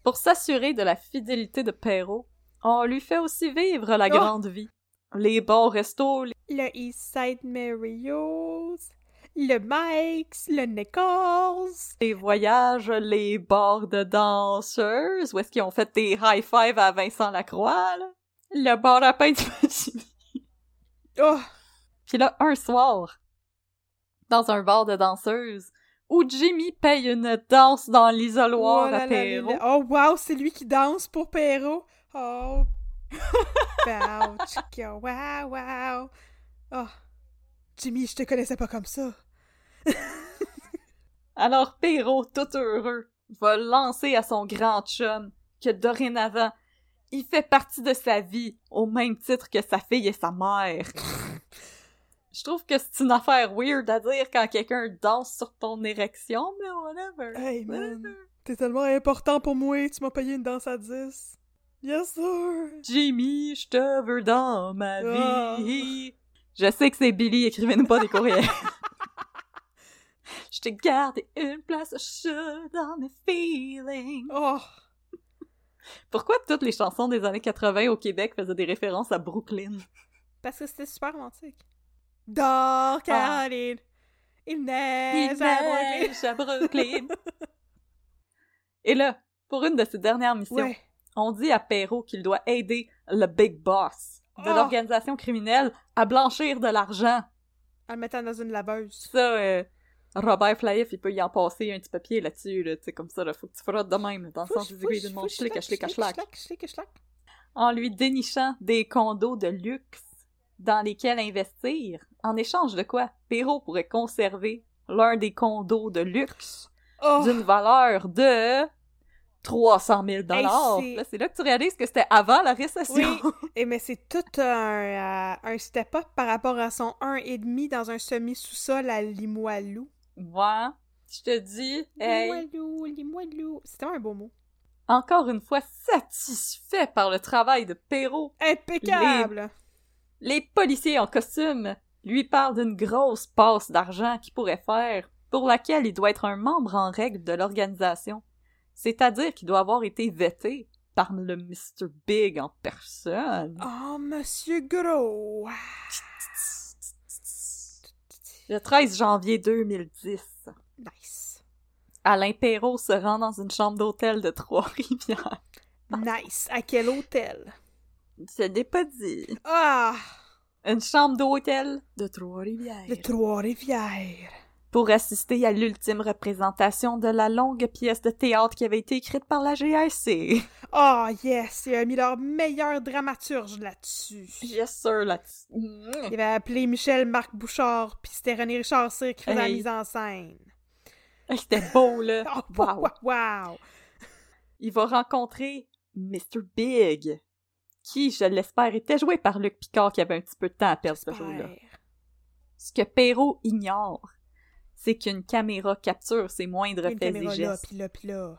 Pour s'assurer de la fidélité de Perrault, on lui fait aussi vivre la Oh! grande vie. Les bons restos, les- Le Eastside Mario's, le Mike's, le Nichols. les voyages, les bars de danseuses, où est-ce qu'ils ont fait des high-five à Vincent Lacroix, là? Le bar à pain du. Oh! Puis là, un soir, dans un bar de danseuses, où Jimmy paye une danse dans l'isoloir oh à Perrault. Oh wow, c'est lui qui danse pour Perrault. Oh. Chicka, wow, wow. Oh. Jimmy, je te connaissais pas comme ça. Alors Perrault, tout heureux, va lancer à son grand chum que dorénavant, il fait partie de sa vie au même titre que sa fille et sa mère. Je trouve que c'est une affaire weird à dire quand quelqu'un danse sur ton érection, mais whatever. Hey, man. T'es tellement important pour moi, tu m'as payé une danse à 10. Yes, sir. Jimmy, je te veux dans ma Ah. vie. Je sais que c'est Billy, écrivez-nous pas des courriels. Je t'ai gardé une place chaude dans mes feelings. Oh. Pourquoi toutes les chansons des années 80 au Québec faisaient des références à Brooklyn? Parce que c'était super romantique. Dors, Caroline. Il neige à Brooklyn. à Brooklyn. Et là, pour une de ses dernières missions, Ouais. On dit à Perrault qu'il doit aider le Big Boss de Oh! l'organisation criminelle à blanchir de l'argent. En le mettant dans une laveuse. Ça, euh, Robert Flaïf, il peut y en passer un petit papier là-dessus, là, tu sais, comme ça, là, faut que tu frottes de même, dans le sens des aiguilles d'une montre, schlick, schlick, schlick, schlick, schlick, schlick. en lui dénichant des condos de luxe dans lesquels investir, en échange de quoi Perrault pourrait conserver l'un des condos de luxe Oh. d'une valeur de 300 000 dollars. Hey, c'est- Là, que tu réalises que c'était avant la récession. Oui, et mais c'est tout un, euh, un step-up par rapport à son 1,5 dans un semi-sous-sol à Limoilou. Ouais, je te dis, hey, Limoilou, Limoilou. C'était un beau mot. encore une fois satisfait par le travail de Perrault. Impeccable! Les policiers en costume lui parlent d'une grosse passe d'argent qu'il pourrait faire, pour laquelle il doit être un membre en règle de l'organisation. C'est-à-dire qu'il doit avoir été vêté par le Mr. Big en personne. Oh, Monsieur Gros! Le 13 janvier 2010, Nice. Alain Perrault se rend dans une chambre d'hôtel de Trois-Rivières. Nice. À quel hôtel? Je l'ai pas dit. Ah! Une chambre d'hôtel de Trois-Rivières. De Trois-Rivières. Pour assister à l'ultime représentation de la longue pièce de théâtre qui avait été écrite par la GRC. Oh, yes! Il a mis leur meilleur dramaturge là-dessus. Yes, sir, là Il avait appelé Michel Marc Bouchard, puis c'était René Richard qui faisait la mise en scène. C'était beau, là. Oh, Wow. wow! wow. Il va rencontrer Mr. Big, qui, je l'espère, était joué par Luc Picard qui avait un petit peu de temps à perdre ce jour-là. Ce que Perrault ignore, c'est qu'une caméra capture ses moindres Une faits et gestes. puis là, puis là.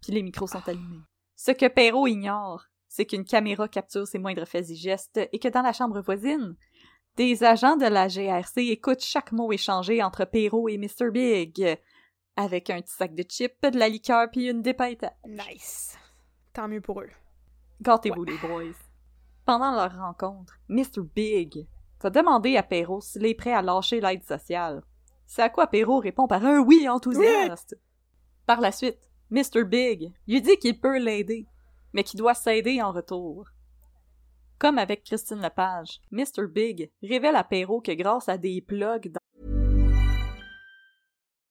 puis les micros sont allumés. Ce que Perrault ignore, c'est qu'une caméra capture ses moindres faits et gestes et que dans la chambre voisine, des agents de la GRC écoutent chaque mot échangé entre Perrault et Mr. Big, avec un petit sac de chips, de la liqueur puis une dépaille. Nice. Tant mieux pour eux. Gâtez-vous les boys. Pendant leur rencontre, Mr. Big va demander à Perrault s'il est prêt à lâcher l'aide sociale. C'est à quoi Perrault répond par un oui enthousiaste? Par la suite, Mr. Big lui dit qu'il peut l'aider, mais qu'il doit s'aider en retour. Comme avec Christine Lepage, Mr. Big révèle à Perrault que grâce à des plugs dans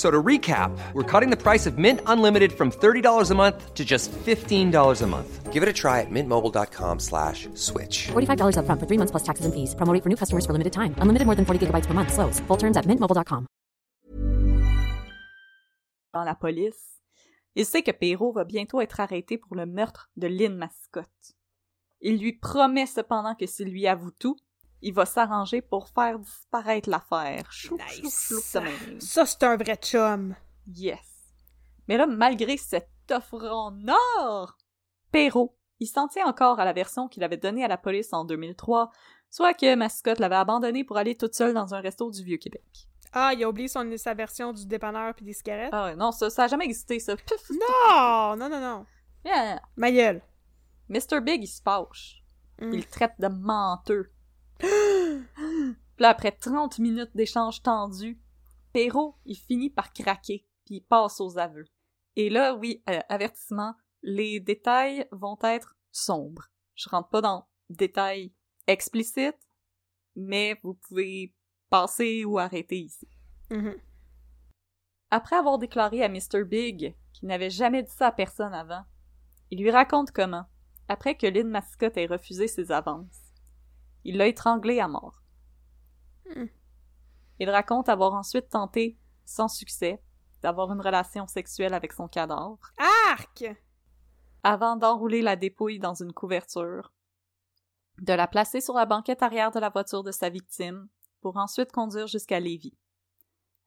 So to recap, we're cutting the price of Mint Unlimited from $30 a month to just $15 a month. Give it a try at mintmobile.com slash switch. $45 upfront for three months plus taxes and fees. Promo rate for new customers for limited time. Unlimited more than 40 gigabytes per month. Slows. Full terms at mintmobile.com. Dans la police, il sait que Perrault va bientôt être arrêté pour le meurtre de Lynn Mascotte. Il lui promet cependant que s'il lui avoue tout, il va s'arranger pour faire disparaître l'affaire. Chou, chou, chou, de même. Ça, c'est un vrai chum. Yes. Mais là, malgré cette offre en or, Perrault, il s'en tient encore à la version qu'il avait donnée à la police en 2003, soit que Mascotte l'avait abandonné pour aller toute seule dans un resto du Vieux-Québec. Ah, il a oublié son, sa version du dépanneur puis des cigarettes? Ah ouais, non, ça, ça a jamais existé, ça. Puf, Non! Non, non, non. yeah. Ma gueule. Mr. Big, il se fâche. Mm. Il le traite de menteux. Puis là, après 30 minutes d'échange tendu, Perrault, il finit par craquer, puis il passe aux aveux. Et là, oui, euh, avertissement, les détails vont être sombres. Je rentre pas dans détails explicites, mais vous pouvez passer ou arrêter ici. Mhm. Après avoir déclaré à Mr. Big qu'il n'avait jamais dit ça à personne avant, il lui raconte comment, après que Lynn Mascotte ait refusé ses avances, il l'a étranglé à mort. Hmm. Il raconte avoir ensuite tenté, sans succès, d'avoir une relation sexuelle avec son cadavre, Arc! avant d'enrouler la dépouille dans une couverture, de la placer sur la banquette arrière de la voiture de sa victime, pour ensuite conduire jusqu'à Lévis.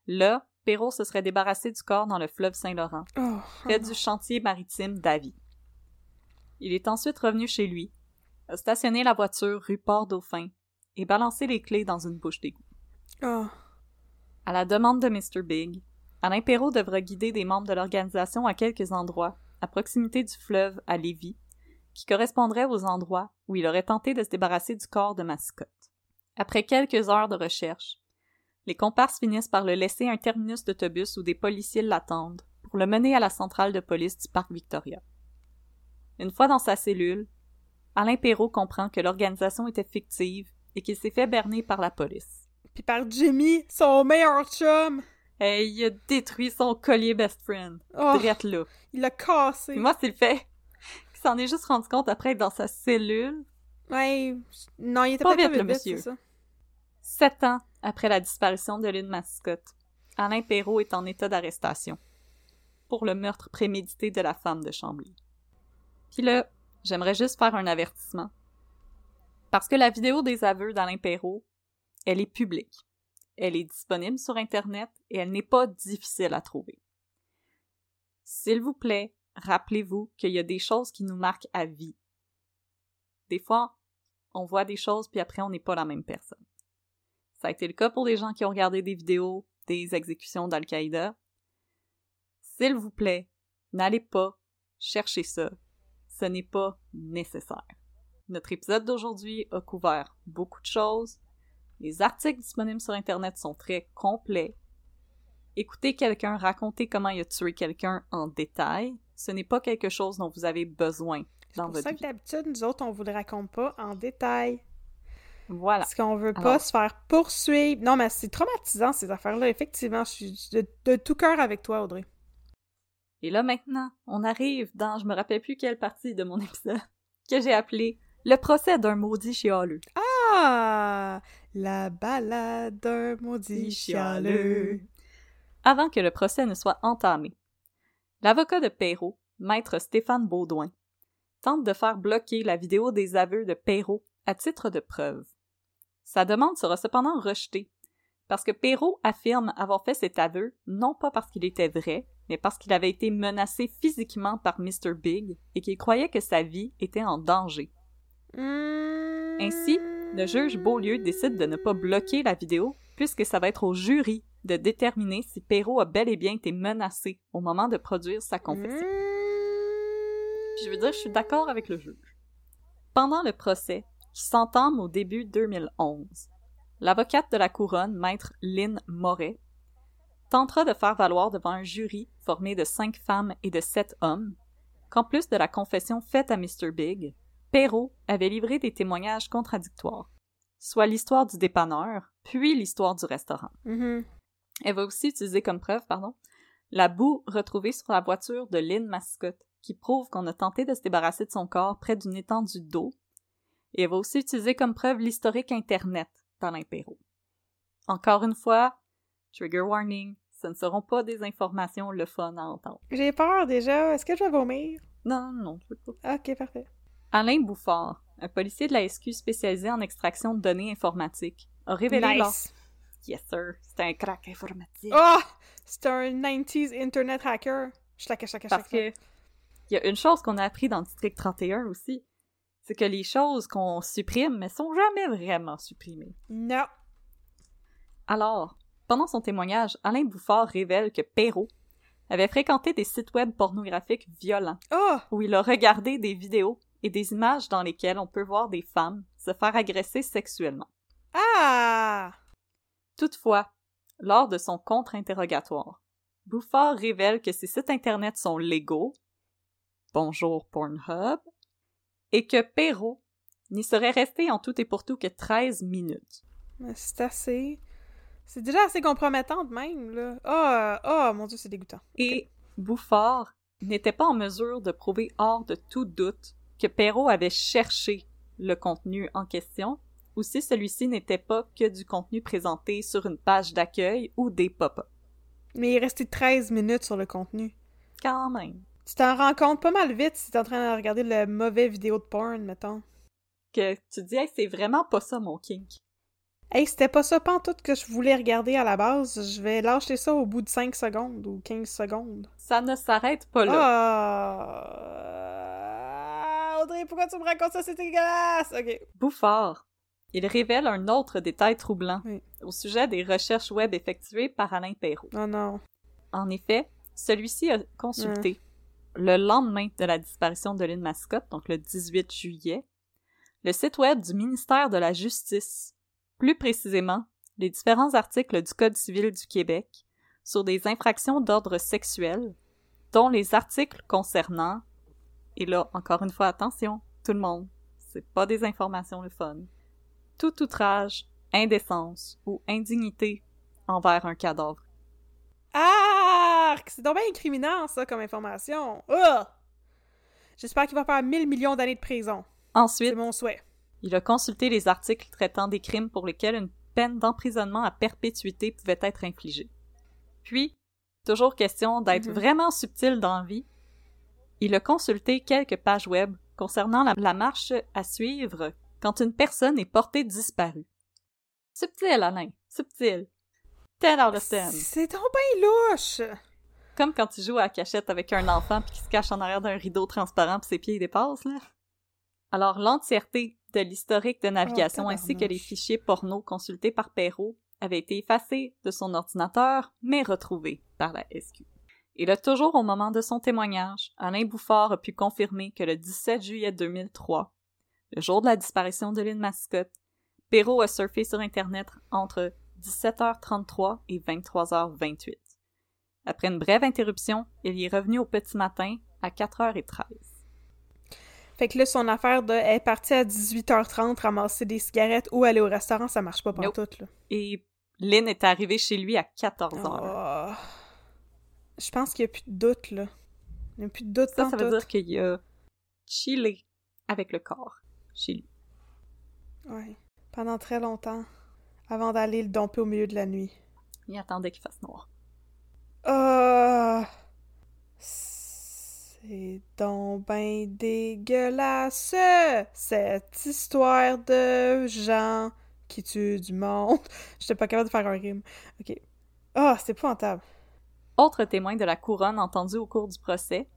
Là, Perrault se serait débarrassé du corps dans le fleuve Saint-Laurent, Oh. près du chantier maritime d'Avy. Il est ensuite revenu chez lui, a stationné la voiture rue Port-Dauphin et balancé les clés dans une bouche d'égout. Oh. À la demande de Mr. Big, Alain Perrault devra guider des membres de l'organisation à quelques endroits, à proximité du fleuve à Lévis, qui correspondraient aux endroits où il aurait tenté de se débarrasser du corps de Mascotte. Après quelques heures de recherche, les comparses finissent par le laisser à un terminus d'autobus où des policiers l'attendent pour le mener à la centrale de police du parc Victoria. Une fois dans sa cellule, Alain Perrault comprend que l'organisation était fictive et qu'il s'est fait berner par la police. Puis par Jimmy, son meilleur chum. Et il a détruit son collier best friend. Oh, là. il l'a cassé. Puis moi, c'est le fait qu'il s'en est juste rendu compte après être dans sa cellule, Ouais. Non, il était Pas peut-être vite, pas le vite, monsieur. ça. sept ans après la disparition de Lynn Mascotte. Alain Perrault est en état d'arrestation pour le meurtre prémédité de la femme de Chambly. Puis là, j'aimerais juste faire un avertissement. Parce que la vidéo des aveux d'Alain Perrault, elle est publique. Elle est disponible sur Internet et elle n'est pas difficile à trouver. S'il vous plaît, rappelez-vous qu'il y a des choses qui nous marquent à vie. Des fois, on voit des choses puis après on n'est pas la même personne. Ça a été le cas pour des gens qui ont regardé des vidéos des exécutions d'Al-Qaïda. S'il vous plaît, n'allez pas chercher ça. Ce n'est pas nécessaire. Notre épisode d'aujourd'hui a couvert beaucoup de choses. Les articles disponibles sur Internet sont très complets. Écoutez quelqu'un raconter comment il a tué quelqu'un en détail, ce n'est pas quelque chose dont vous avez besoin dans C'est pour votre ça que vie. d'habitude, nous autres, on vous le raconte pas en détail. Voilà. Parce qu'on veut pas Alors- se faire poursuivre. Non, mais c'est traumatisant, ces affaires-là. Effectivement, je suis de, de tout cœur avec toi, Audrey. Et là maintenant, on arrive dans, je me rappelle plus quelle partie de mon épisode, que j'ai appelé le procès d'un maudit chialeux. Ah! La balade d'un maudit chialeux. Avant que le procès ne soit entamé, l'avocat de Perrault, maître Stéphane Baudouin, tente de faire bloquer la vidéo des aveux de Perrault à titre de preuve. Sa demande sera cependant rejetée, parce que Perrault affirme avoir fait cet aveu non pas parce qu'il était vrai, mais parce qu'il avait été menacé physiquement par Mr. Big et qu'il croyait que sa vie était en danger. Hmm. Ainsi, le juge Beaulieu décide de ne pas bloquer la vidéo, puisque ça va être au jury de déterminer si Perrault a bel et bien été menacé au moment de produire sa confession. Puis je veux dire, je suis d'accord avec le juge. Pendant le procès, qui s'entame au début 2011, l'avocate de la couronne, maître Lynn Moret, tentera de faire valoir devant un jury formé de cinq femmes et de sept hommes qu'en plus de la confession faite à Mr. Big, Perrault avait livré des témoignages contradictoires, soit l'histoire du dépanneur, puis l'histoire du restaurant. Mhm. Elle va aussi utiliser comme preuve, pardon, la boue retrouvée sur la voiture de Lynn Mascott, qui prouve qu'on a tenté de se débarrasser de son corps près d'une étendue d'eau. Et elle va aussi utiliser comme preuve l'historique Internet d'Alain Perrault. Encore une fois, trigger warning, ce ne seront pas des informations le fun à entendre. J'ai peur déjà. Est-ce que je vais vomir? Non, non, je veux pas. Ok, parfait. Alain Bouffard, un policier de la SQ spécialisé en extraction de données informatiques, a révélé lors- Nice. Yes, sir. C'est un crack informatique. Oh! C'est un 90s internet hacker. Chlac, chlac, chlac, Parce que il y a une chose qu'on a appris dans District 31 aussi, c'est que les choses qu'on supprime, mais sont jamais vraiment supprimées. Non. Alors, pendant son témoignage, Alain Bouffard révèle que Perrault avait fréquenté des sites web pornographiques violents, Oh! où il a regardé des vidéos et des images dans lesquelles on peut voir des femmes se faire agresser sexuellement. Ah! Toutefois, lors de son contre-interrogatoire, Bouffard révèle que ces sites Internet sont légaux, bonjour Pornhub, et que Perrault n'y serait resté en tout et pour tout que 13 minutes. C'est assez. C'est déjà assez compromettant de même, là. Oh, oh mon dieu, c'est dégoûtant. Et Bouffard n'était pas en mesure de prouver hors de tout doute que Perrault avait cherché le contenu en question, ou si celui-ci n'était pas que du contenu présenté sur une page d'accueil ou des pop-up. Mais il est resté 13 minutes sur le contenu. Quand même. Tu t'en rends compte pas mal vite si t'es en train de regarder le mauvais vidéo de porn, mettons. Que tu dis, Hey, c'est vraiment pas ça mon kink. Hey, c'était pas ça pantoute que je voulais regarder à la base. Je vais lâcher ça au bout de 5 secondes ou 15 secondes. Ça ne s'arrête pas là. Ah! Audrey, pourquoi tu me racontes ça? C'est dégueulasse! Ok. Bouffard. Il révèle un autre détail troublant Oui. au sujet des recherches web effectuées par Alain Perrault. Oh non. En effet, celui-ci a consulté le lendemain de la disparition de Lynn Mascotte, donc le 18 juillet, le site web du ministère de la Justice, plus précisément les différents articles du Code civil du Québec sur des infractions d'ordre sexuel, dont les articles concernant, et là encore une fois attention, tout le monde, c'est pas des informations le fun, tout outrage, indécence ou indignité envers un cadavre. Arc! C'est donc bien incriminant, ça, comme information. Ugh! J'espère qu'il va faire 1000 millions d'années de prison. Ensuite, C'est mon souhait. Il a consulté les articles traitant des crimes pour lesquels une peine d'emprisonnement à perpétuité pouvait être infligée. Puis, toujours question d'être Mhm. vraiment subtil dans la vie, il a consulté quelques pages web concernant la, la marche à suivre quand une personne est portée disparue. Subtil, Alain, subtil. Ten out of ten. C'est donc bien louche! Comme quand tu joues à la cachette avec un enfant puis qu'il se cache en arrière d'un rideau transparent puis ses pieds dépassent, là. Alors, l'entièreté de l'historique de navigation Oh, ainsi que les fichiers porno consultés par Perrault avaient été effacés de son ordinateur, mais retrouvés par la SQ. Et là, toujours au moment de son témoignage, Alain Bouffard a pu confirmer que le 17 juillet 2003, le jour de la disparition de Lynn Mascotte, Perrault a surfé sur Internet entre 17h33 et 23h28. Après une brève interruption, il y est revenu au petit matin à 4h13. Fait que là, son affaire de elle est partie à 18h30 ramasser des cigarettes ou aller au restaurant, ça marche pas Nope. pantoute, là. Et Lynn est arrivée chez lui à 14h. Oh. Je pense qu'il y a plus de doute, là. Il y a plus de doute Ça, ça veut dire qu'il a chillé avec le corps chez lui. Ouais. Pendant très longtemps. Avant d'aller le domper au milieu de la nuit. Il attendait qu'il fasse noir. Ah! C'est donc ben dégueulasse, cette histoire de gens qui tuent du monde. J'étais pas capable de faire un rime. Ok. Ah, c'est épouvantable. Autre témoin de la couronne entendu au cours du procès,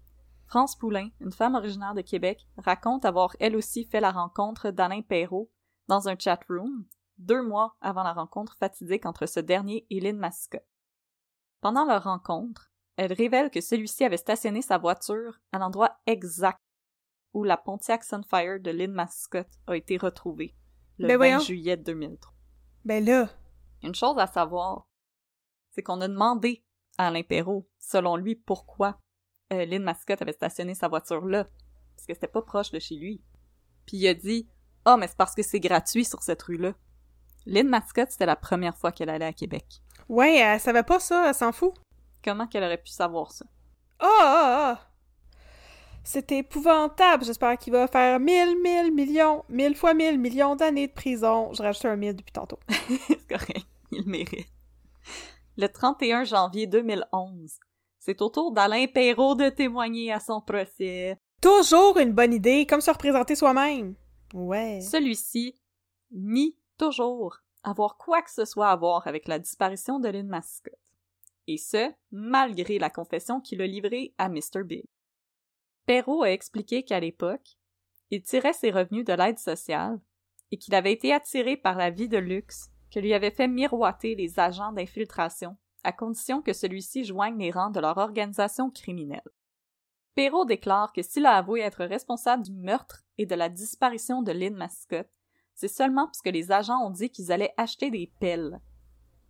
France Poulain, une femme originaire de Québec, raconte avoir elle aussi fait la rencontre d'Alain Perrault dans un chat room, deux mois avant la rencontre fatidique entre ce dernier et Lynn Mascotte. Pendant leur rencontre, elle révèle que celui-ci avait stationné sa voiture à l'endroit exact où la Pontiac Sunfire de Lynn Mascotte a été retrouvée le Ben 20 voyons. juillet 2003. Ben là, Une chose à savoir, c'est qu'on a demandé à Alain Perrault, selon lui, pourquoi euh, Lynn Mascotte avait stationné sa voiture là, parce que c'était pas proche de chez lui. Puis il a dit « Ah, mais c'est parce que c'est gratuit sur cette rue-là. » Lynn Mascotte, c'était la première fois qu'elle allait à Québec. Ouais, elle savait pas ça, elle s'en fout. Comment qu'elle aurait pu savoir ça? Ah, ah! C'est épouvantable. J'espère qu'il va faire mille, mille, millions, mille fois mille millions d'années de prison. Je rajoute un mille depuis tantôt. c'est correct. Il le mérite. Le 31 janvier 2011, c'est au tour d'Alain Perrault de témoigner à son procès. Toujours une bonne idée, comme se représenter soi-même. Ouais. Celui-ci nie toujours avoir quoi que ce soit à voir avec la disparition de Lynn Mascott. Et ce, malgré la confession qu'il a livrée à Mr. Big. Perrault a expliqué qu'à l'époque, il tirait ses revenus de l'aide sociale et qu'il avait été attiré par la vie de luxe que lui avaient fait miroiter les agents d'infiltration à condition que celui-ci joigne les rangs de leur organisation criminelle. Perrault déclare que s'il a avoué être responsable du meurtre et de la disparition de Lynn Mascott, c'est seulement parce que les agents ont dit qu'ils allaient acheter des pelles.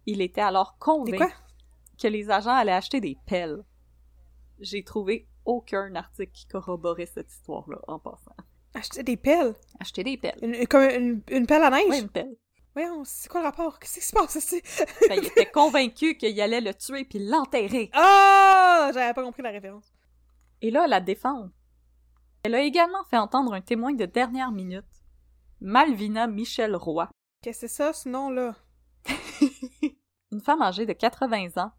Il était alors convaincu que les agents allaient acheter des pelles. J'ai trouvé aucun article qui corroborait cette histoire-là, en passant. Acheter des pelles? Acheter des pelles. Une, comme une, une, pelle à neige? Oui, une pelle. Voyons, c'est quoi le rapport? Qu'est-ce qui se passe ici? ben, il était convaincu qu'il allait le tuer puis l'enterrer. Ah! J'avais pas compris la référence. Et là, la défense. Elle a également fait entendre un témoin de dernière minute, Malvina Michel Roy. Qu'est-ce que c'est ça, ce nom-là? Une femme âgée de 80 ans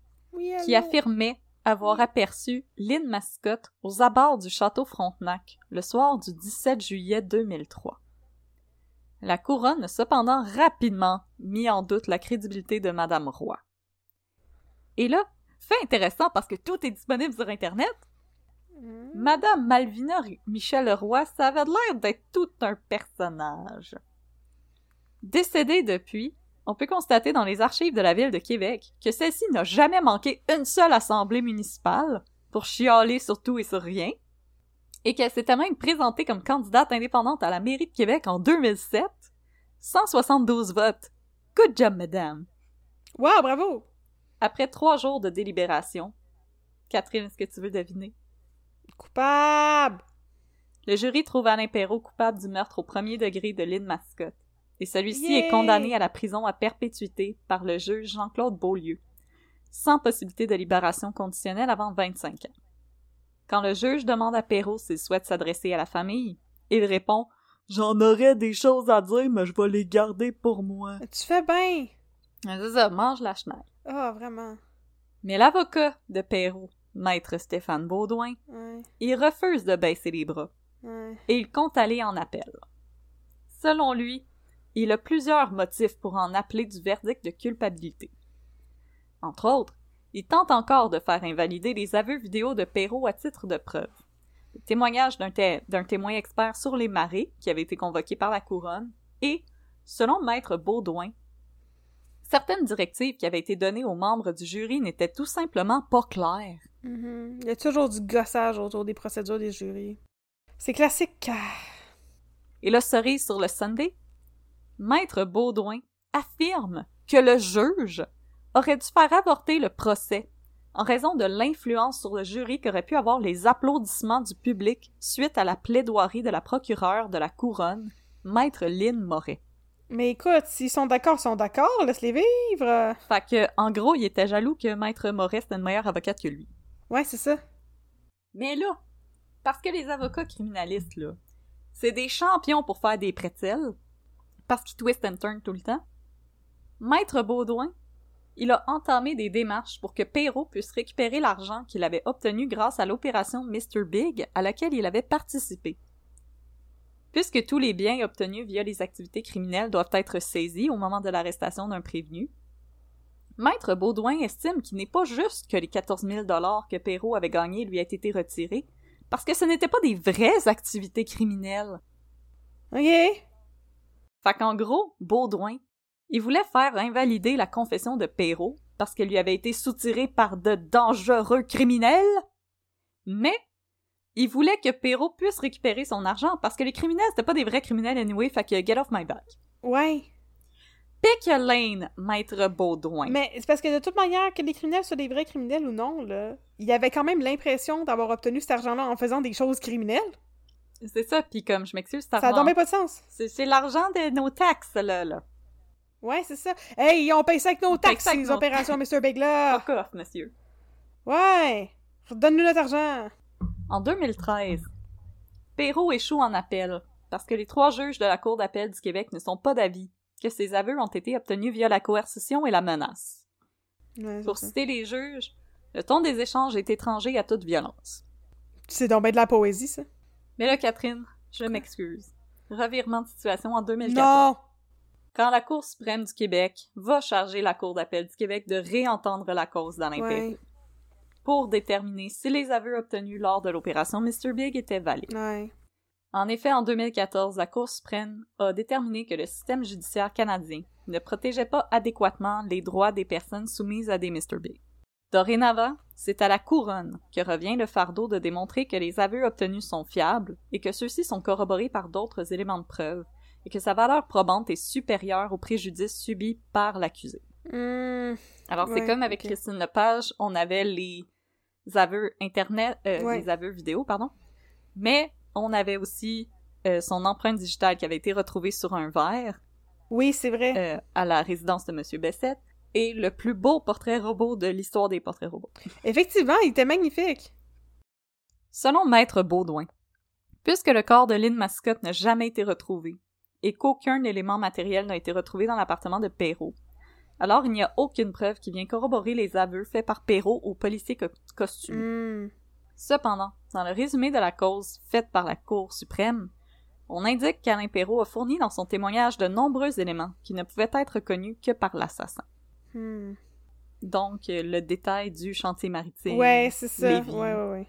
qui affirmait avoir aperçu Lynn Mascotte aux abords du château Frontenac le soir du 17 juillet 2003. La couronne a cependant rapidement mis en doute la crédibilité de Madame Roy. Et là, fait intéressant parce que tout est disponible sur Internet. Mm. Madame Malvina Michel Roy, ça avait l'air d'être tout un personnage. Décédée depuis, on peut constater dans les archives de la ville de Québec que celle-ci n'a jamais manqué une seule assemblée municipale pour chialer sur tout et sur rien, et qu'elle s'était même présentée comme candidate indépendante à la mairie de Québec en 2007. 172 votes. Good job, madame. Wow, bravo! Après trois jours de délibération, Catherine, est-ce que tu veux deviner? Coupable! Le jury trouve Alain Perrault coupable du meurtre au premier degré de Lynn Mascotte et celui-ci est condamné à la prison à perpétuité par le juge Jean-Claude Beaulieu, sans possibilité de libération conditionnelle avant 25 ans. Quand le juge demande à Perrault s'il souhaite s'adresser à la famille, il répond J'en aurais des choses à dire, mais je vais les garder pour moi. Tu fais bien. C'est ça, mange la chenille. Ah, vraiment. Mais l'avocat de Perrault, maître Stéphane Baudouin, il refuse de baisser les bras. Et il compte aller en appel. Selon lui, il a plusieurs motifs pour en appeler du verdict de culpabilité. Entre autres, il tente encore de faire invalider les aveux vidéo de Perrault à titre de preuve. Le témoignage d'un témoin expert sur les marées, qui avait été convoqué par la couronne, et, selon Maître Baudouin, certaines directives qui avaient été données aux membres du jury n'étaient tout simplement pas claires. Mm-hmm. Il y a toujours du gossage autour des procédures des jurys. C'est classique. Et la cerise sur le Sunday, Maître Baudouin affirme que le juge aurait dû faire avorter le procès en raison de l'influence sur le jury qu'auraient pu avoir les applaudissements du public suite à la plaidoirie de la procureure de la couronne, Maître Lynn Moret. Mais écoute, s'ils sont d'accord, ils sont d'accord, laisse-les vivre! Fait que, en gros, il était jaloux que Maître Moret c'était une meilleure avocate que lui. Ouais, c'est ça. Mais là, parce que les avocats criminalistes, là, c'est des champions pour faire des prétels, parce qu'il twist and turn tout le temps. Maître Baudouin, il a entamé des démarches pour que Perrault puisse récupérer l'argent qu'il avait obtenu grâce à l'opération Mr. Big à laquelle il avait participé. Puisque tous les biens obtenus via les activités criminelles doivent être saisis au moment de l'arrestation d'un prévenu, Maître Baudouin estime qu'il n'est pas juste que les 14 000 dollars que Perrault avait gagnés lui aient été retirés, parce que ce n'étaient pas des vraies activités criminelles. Ok. Fait qu'en gros, Baudouin, il voulait faire invalider la confession de Perrault parce qu'elle lui avait été soutirée par de dangereux criminels, mais il voulait que Perrault puisse récupérer son argent parce que les criminels c'était pas des vrais criminels anyway, fait que get off my back. Ouais. Pick a lane, maître Baudouin. Mais c'est parce que de toute manière, que les criminels soient des vrais criminels ou non, là, il avait quand même l'impression d'avoir obtenu cet argent-là en faisant des choses criminelles. C'est ça, puis comme je m'excuse, ça n'a pas de sens. C'est l'argent de nos taxes, là, là. Ouais, c'est ça. Hey, on paye ça avec nos paye taxes, ces nos opérations Mr. Big. Fuck off, monsieur. Ouais. Donne-nous notre argent. En 2013, Perrault échoue en appel parce que les trois juges de la Cour d'appel du Québec ne sont pas d'avis que ses aveux ont été obtenus via la coercition et la menace. Ouais, Pour ça. citer les juges, le ton des échanges est étranger à toute violence. C'est donc ben de la poésie, ça. Mais là, Catherine, je m'excuse. Revirement de situation en 2014. Non! Quand la Cour suprême du Québec va charger la Cour d'appel du Québec de réentendre la cause Perrault Ouais, pour déterminer si les aveux obtenus lors de l'opération Mr. Big étaient valides. ouais. En effet, en 2014, la Cour suprême a déterminé que le système judiciaire canadien ne protégeait pas adéquatement les droits des personnes soumises à des Mr. Big. Dorénavant, c'est à la couronne que revient le fardeau de démontrer que les aveux obtenus sont fiables et que ceux-ci sont corroborés par d'autres éléments de preuve et que sa valeur probante est supérieure au préjudice subi par l'accusé. Hmm, Alors, c'est comme avec. Christine Lepage, on avait les aveux internet, euh, Ouais. les aveux vidéo, pardon, mais on avait aussi euh, son empreinte digitale qui avait été retrouvée sur un verre Oui, c'est vrai. euh, à la résidence de Monsieur Bessette et le plus beau portrait robot de l'histoire des portraits robots. Effectivement, il était magnifique. Selon Maître Baudouin, puisque le corps de Lynn Mascotte n'a jamais été retrouvé et qu'aucun élément matériel n'a été retrouvé dans l'appartement de Perrault, alors il n'y a aucune preuve qui vient corroborer les aveux faits par Perrault au policier co- costumé. Hmm. Cependant, dans le résumé de la cause faite par la Cour suprême, on indique qu'Alain Perrault a fourni dans son témoignage de nombreux éléments qui ne pouvaient être connus que par l'assassin. Hmm. Donc, euh, le détail du chantier maritime. Ouais, c'est ça. Lévis. Ouais, ouais, ouais.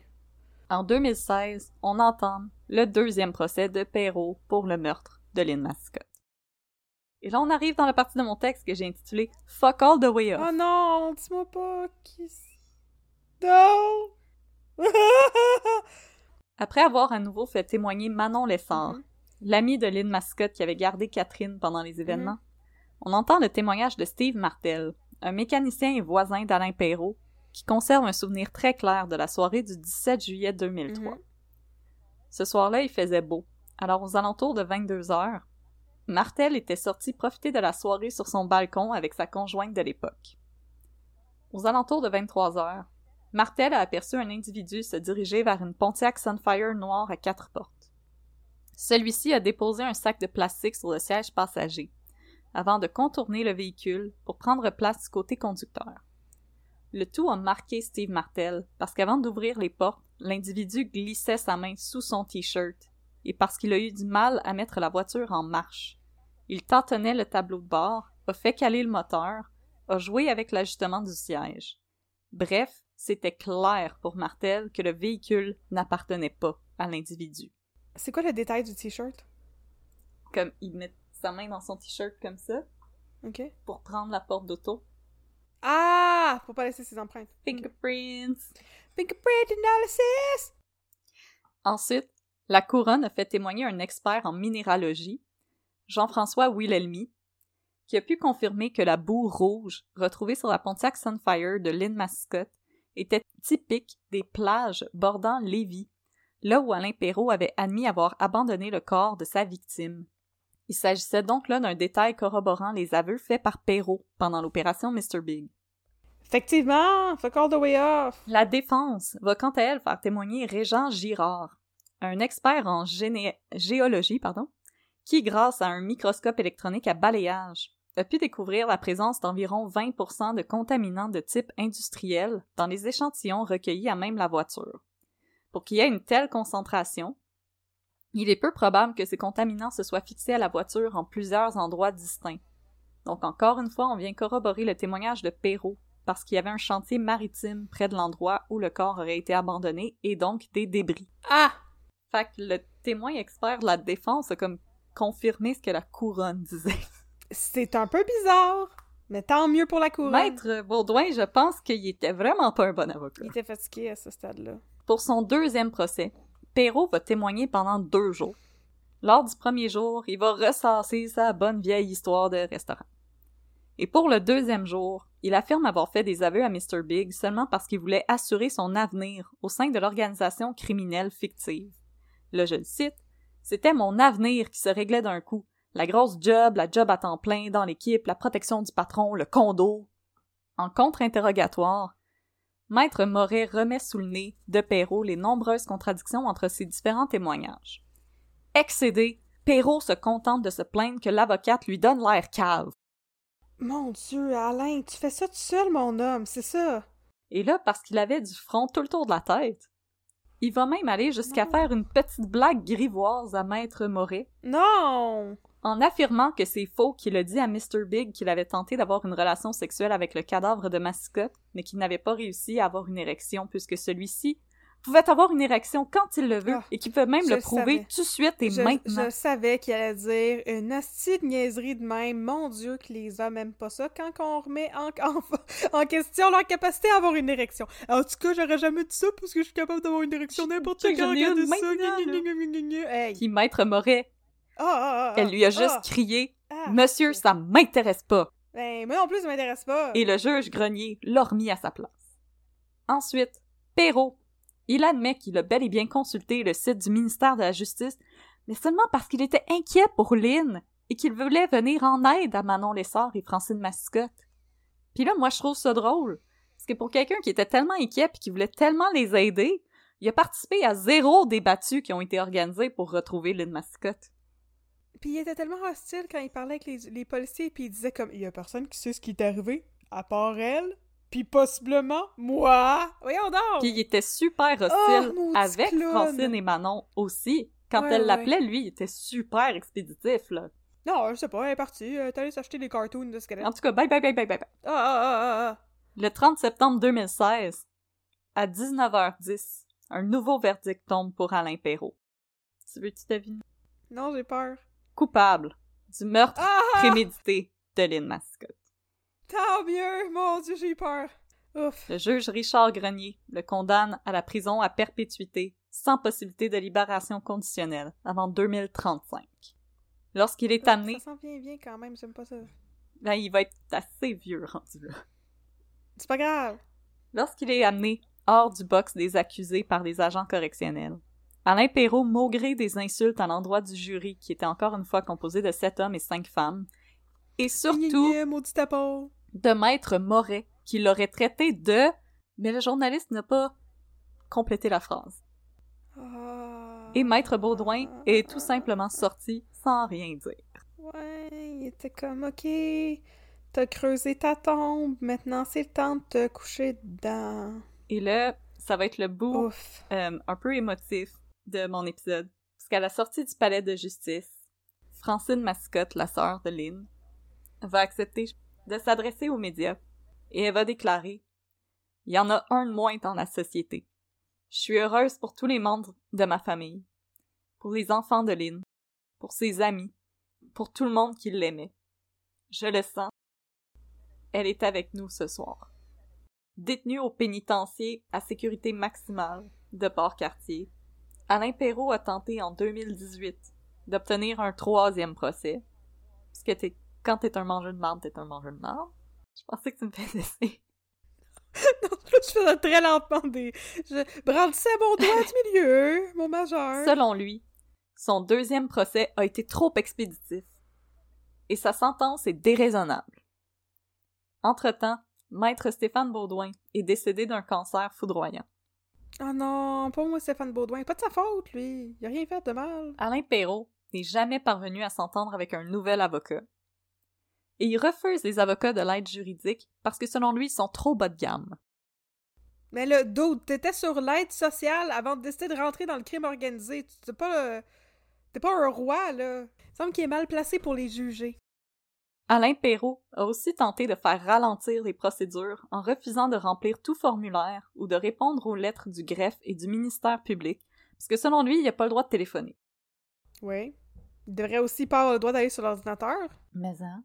En 2016, on entame le deuxième procès de Perrault pour le meurtre de Lynn Mascotte. Et là, on arrive dans la partie de mon texte que j'ai intitulé Fuck all the way off. Oh non, dis-moi pas qui. Non! Après avoir à nouveau fait témoigner Manon Lessard, Mhm. l'amie de Lynn Mascotte qui avait gardé Catherine pendant les événements, on entend le témoignage de Steve Martel, un mécanicien et voisin d'Alain Perrault, qui conserve un souvenir très clair de la soirée du 17 juillet 2003. Mhm. Ce soir-là, il faisait beau. Alors, aux alentours de 22 heures, Martel était sorti profiter de la soirée sur son balcon avec sa conjointe de l'époque. Aux alentours de 23 heures, Martel a aperçu un individu se diriger vers une Pontiac Sunfire noire à quatre portes. Celui-ci a déposé un sac de plastique sur le siège passager, avant de contourner le véhicule pour prendre place du côté conducteur. Le tout a marqué Steve Martel parce qu'avant d'ouvrir les portes, l'individu glissait sa main sous son t-shirt et parce qu'il a eu du mal à mettre la voiture en marche. Il tâtonnait le tableau de bord, a fait caler le moteur, a joué avec l'ajustement du siège. Bref, c'était clair pour Martel que le véhicule n'appartenait pas à l'individu. C'est quoi le détail du t-shirt? Comme il met sa main dans son t-shirt comme ça Ok. pour prendre la porte d'auto. Ah! Faut pas laisser ses empreintes. Fingerprints. Fingerprint analysis! Ensuite, la couronne a fait témoigner un expert en minéralogie, Jean-François Wilhelmy, qui a pu confirmer que la boue rouge retrouvée sur la Pontiac Sunfire de Lynn Mascott était typique des plages bordant Lévis, là où Alain Perrault avait admis avoir abandonné le corps de sa victime. Il s'agissait donc là d'un détail corroborant les aveux faits par Perrault pendant l'opération Mr. Big. Effectivement! Fuck all the way off! La défense va quant à elle faire témoigner Régent Girard, un expert en géné- géologie, pardon, qui, grâce à un microscope électronique à balayage, a pu découvrir la présence d'environ 20% de contaminants de type industriel dans les échantillons recueillis à même la voiture. Pour qu'il y ait une telle concentration, il est peu probable que ces contaminants se soient fixés à la voiture en plusieurs endroits distincts. Donc encore une fois, on vient corroborer le témoignage de Perrault, parce qu'il y avait un chantier maritime près de l'endroit où le corps aurait été abandonné et donc des débris. Ah! Fait que le témoin expert de la défense a comme confirmé ce que la couronne disait. C'est un peu bizarre, mais tant mieux pour la couronne. Maître Baudouin, je pense qu'il était vraiment pas un bon avocat. Il était fatigué à ce stade-là. Pour son deuxième procès, Perrault va témoigner pendant deux jours. Lors du premier jour, il va ressasser sa bonne vieille histoire de restaurant. Et pour le deuxième jour, il affirme avoir fait des aveux à Mr. Big seulement parce qu'il voulait assurer son avenir au sein de l'organisation criminelle fictive. Là, je le cite, C'était mon avenir qui se réglait d'un coup. La grosse job, la job à temps plein dans l'équipe, la protection du patron, le condo. En contre-interrogatoire, Maître Moret remet sous le nez de Perrault les nombreuses contradictions entre ses différents témoignages. Excédé, Perrault se contente de se plaindre que l'avocate lui donne l'air cave. Mon Dieu, Alain, tu fais ça tout seul, mon homme, c'est ça? Et là, parce qu'il avait du front tout le tour de la tête, il va même aller jusqu'à faire une petite blague grivoise à Maître Moret, Non! En affirmant que c'est faux qu'il a dit à Mr. Big qu'il avait tenté d'avoir une relation sexuelle avec le cadavre de mascotte, mais qu'il n'avait pas réussi à avoir une érection puisque celui-ci pouvait avoir une érection quand il le veut Ah, et qu'il peut même le prouver tout de suite et je, maintenant. je savais qu'il allait dire une hostie de niaiserie de même. Mon Dieu, que les hommes aiment pas ça quand on remet en, en, en question leur capacité à avoir une érection. En tout cas, j'aurais jamais dit ça parce que je suis capable d'avoir une érection n'importe quand. Puis Maître Moret, Ah, ah, ah, elle lui a juste crié. Monsieur, ça m'intéresse pas. Ben, moi non plus, ça m'intéresse pas. Et le juge grenier l'a remis à sa place. Ensuite, Perrault. Il admet qu'il a bel et bien consulté le site du ministère de la Justice, mais seulement parce qu'il était inquiet pour Lynn et qu'il voulait venir en aide à Manon Lessard et Francine Mascotte. Puis là, moi, je trouve ça drôle. Parce que pour quelqu'un qui était tellement inquiet et qui voulait tellement les aider, il a participé à zéro des battues qui ont été organisées pour retrouver Lynn Mascotte. Puis il était tellement hostile quand il parlait avec les, les policiers, puis il disait comme il y a personne qui sait ce qui est arrivé, à part elle, puis possiblement moi. Voyons donc. Puis il était super hostile Oh, avec. Francine et Manon aussi. Quand Ouais, elle ouais. l'appelait, lui, il était super expéditif, là. Non, je sais pas, elle est partie. Elle est allée s'acheter des cartoons de squelettes. En tout cas, bye bye bye bye bye bye. Ah, ah, ah, ah, ah. Le 30 septembre 2016, à 19h10, un nouveau verdict tombe pour Alain Perrault. Tu veux-tu deviner? Non, j'ai peur. Coupable du meurtre Ah! prémédité de Lynn Mascotte. Tant mieux! Mon Dieu, j'ai peur. Ouf. Le juge Richard Grenier le condamne à la prison à perpétuité, sans possibilité de libération conditionnelle, avant 2035. Lorsqu'il est amené, Ça sent bien bien quand même, j'aime pas ça. ben, il va être assez vieux rendu là. C'est pas grave. Lorsqu'il est amené hors du box des accusés par les agents correctionnels, Alain Perrault maugré des insultes à l'endroit du jury, qui était encore une fois composé de sept hommes et cinq femmes, et surtout de Maître Moret, qui l'aurait traité de... Mais le journaliste n'a pas complété la phrase. Ah. Et Maître Baudouin est tout simplement sorti sans rien dire. Ouais, il était comme, ok, t'as creusé ta tombe, maintenant c'est le temps de te coucher dedans. Et là, ça va être le bout euh, un peu émotif de mon épisode. Parce qu'à la sortie du palais de justice, Francine Mascotte, la sœur de Lynn, va accepter de s'adresser aux médias et elle va déclarer Il y en a un de moins dans la société. Je suis heureuse pour tous les membres de ma famille, pour les enfants de Lynn, pour ses amis, pour tout le monde qui l'aimait. Je le sens. Elle est avec nous ce soir. Détenue au pénitencier à sécurité maximale de Port-Cartier, Alain Perrault a tenté en 2018 d'obtenir un troisième procès. Parce que t'es, quand t'es un mangeur de marde, t'es un mangeur de marde. Je pensais que tu me faisais je faisais très lentement des. Je brandissais mon doigt du milieu, mon majeur. Selon lui, son deuxième procès a été trop expéditif et sa sentence est déraisonnable. Entre-temps, Maître Stéphane Baudouin est décédé d'un cancer foudroyant. Oh non, pas moi, Stéphane Baudouin. Pas de sa faute, lui. Il a rien fait de mal. Alain Perrault n'est jamais parvenu à s'entendre avec un nouvel avocat. Et il refuse les avocats de l'aide juridique parce que selon lui, ils sont trop bas de gamme. Mais le dude, t'étais sur l'aide sociale avant de décider de rentrer dans le crime organisé. T'es pas le... T'es pas un roi, là. Il semble qu'il est mal placé pour les juger. Alain Perrault a aussi tenté de faire ralentir les procédures en refusant de remplir tout formulaire ou de répondre aux lettres du greffe et du ministère public, parce que selon lui, il n'a pas le droit de téléphoner. Oui. Il devrait aussi pas avoir le droit d'aller sur l'ordinateur. Mais hein?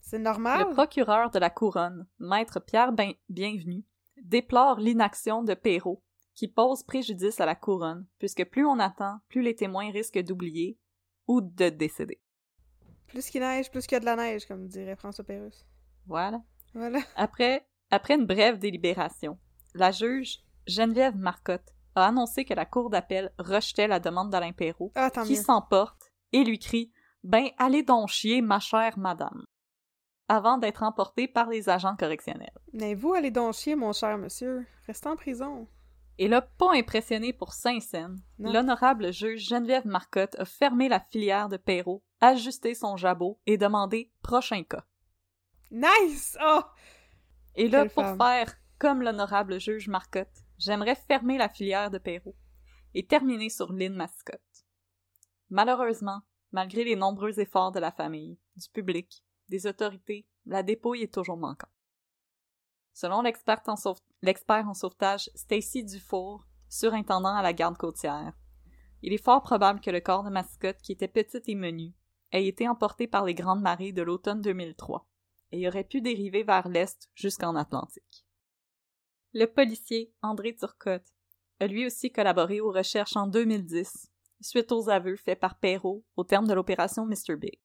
C'est normal. Le procureur de la Couronne, maître Pierre Bienvenu, déplore l'inaction de Perrault, qui pose préjudice à la Couronne, puisque plus on attend, plus les témoins risquent d'oublier ou de décéder. Plus qu'il neige, plus qu'il y a de la neige, comme dirait François Pérusse. Voilà. Voilà. Après, après une brève délibération, la juge Geneviève Marcotte a annoncé que la Cour d'appel rejetait la demande d'Alain Perrault, Ah, qui s'emporte et lui crie Ben, allez donc chier, ma chère madame. Avant d'être emporté par les agents correctionnels. Mais vous, allez donc chier, mon cher monsieur. Restez en prison. Et là, pas impressionné pour Saint-Saëns, l'honorable juge Geneviève Marcotte a fermé la filière de Perrault, ajusté son jabot et demandé prochain cas. Nice! Oh! Et là, Quelle pour femme. faire comme l'honorable juge Marcotte, j'aimerais fermer la filière de Perrault et terminer sur Lynn Mascotte. Malheureusement, malgré les nombreux efforts de la famille, du public, des autorités, la dépouille est toujours manquante. Selon l'experte en sauve- l'expert en sauvetage Stacy Dufour, surintendant à la garde côtière, il est fort probable que le corps de Mascotte, qui était petit et menu, ait été emporté par les grandes marées de l'automne 2003 et aurait pu dériver vers l'est jusqu'en Atlantique. Le policier André Turcotte a lui aussi collaboré aux recherches en 2010, suite aux aveux faits par Perrault au terme de l'opération Mr. Big.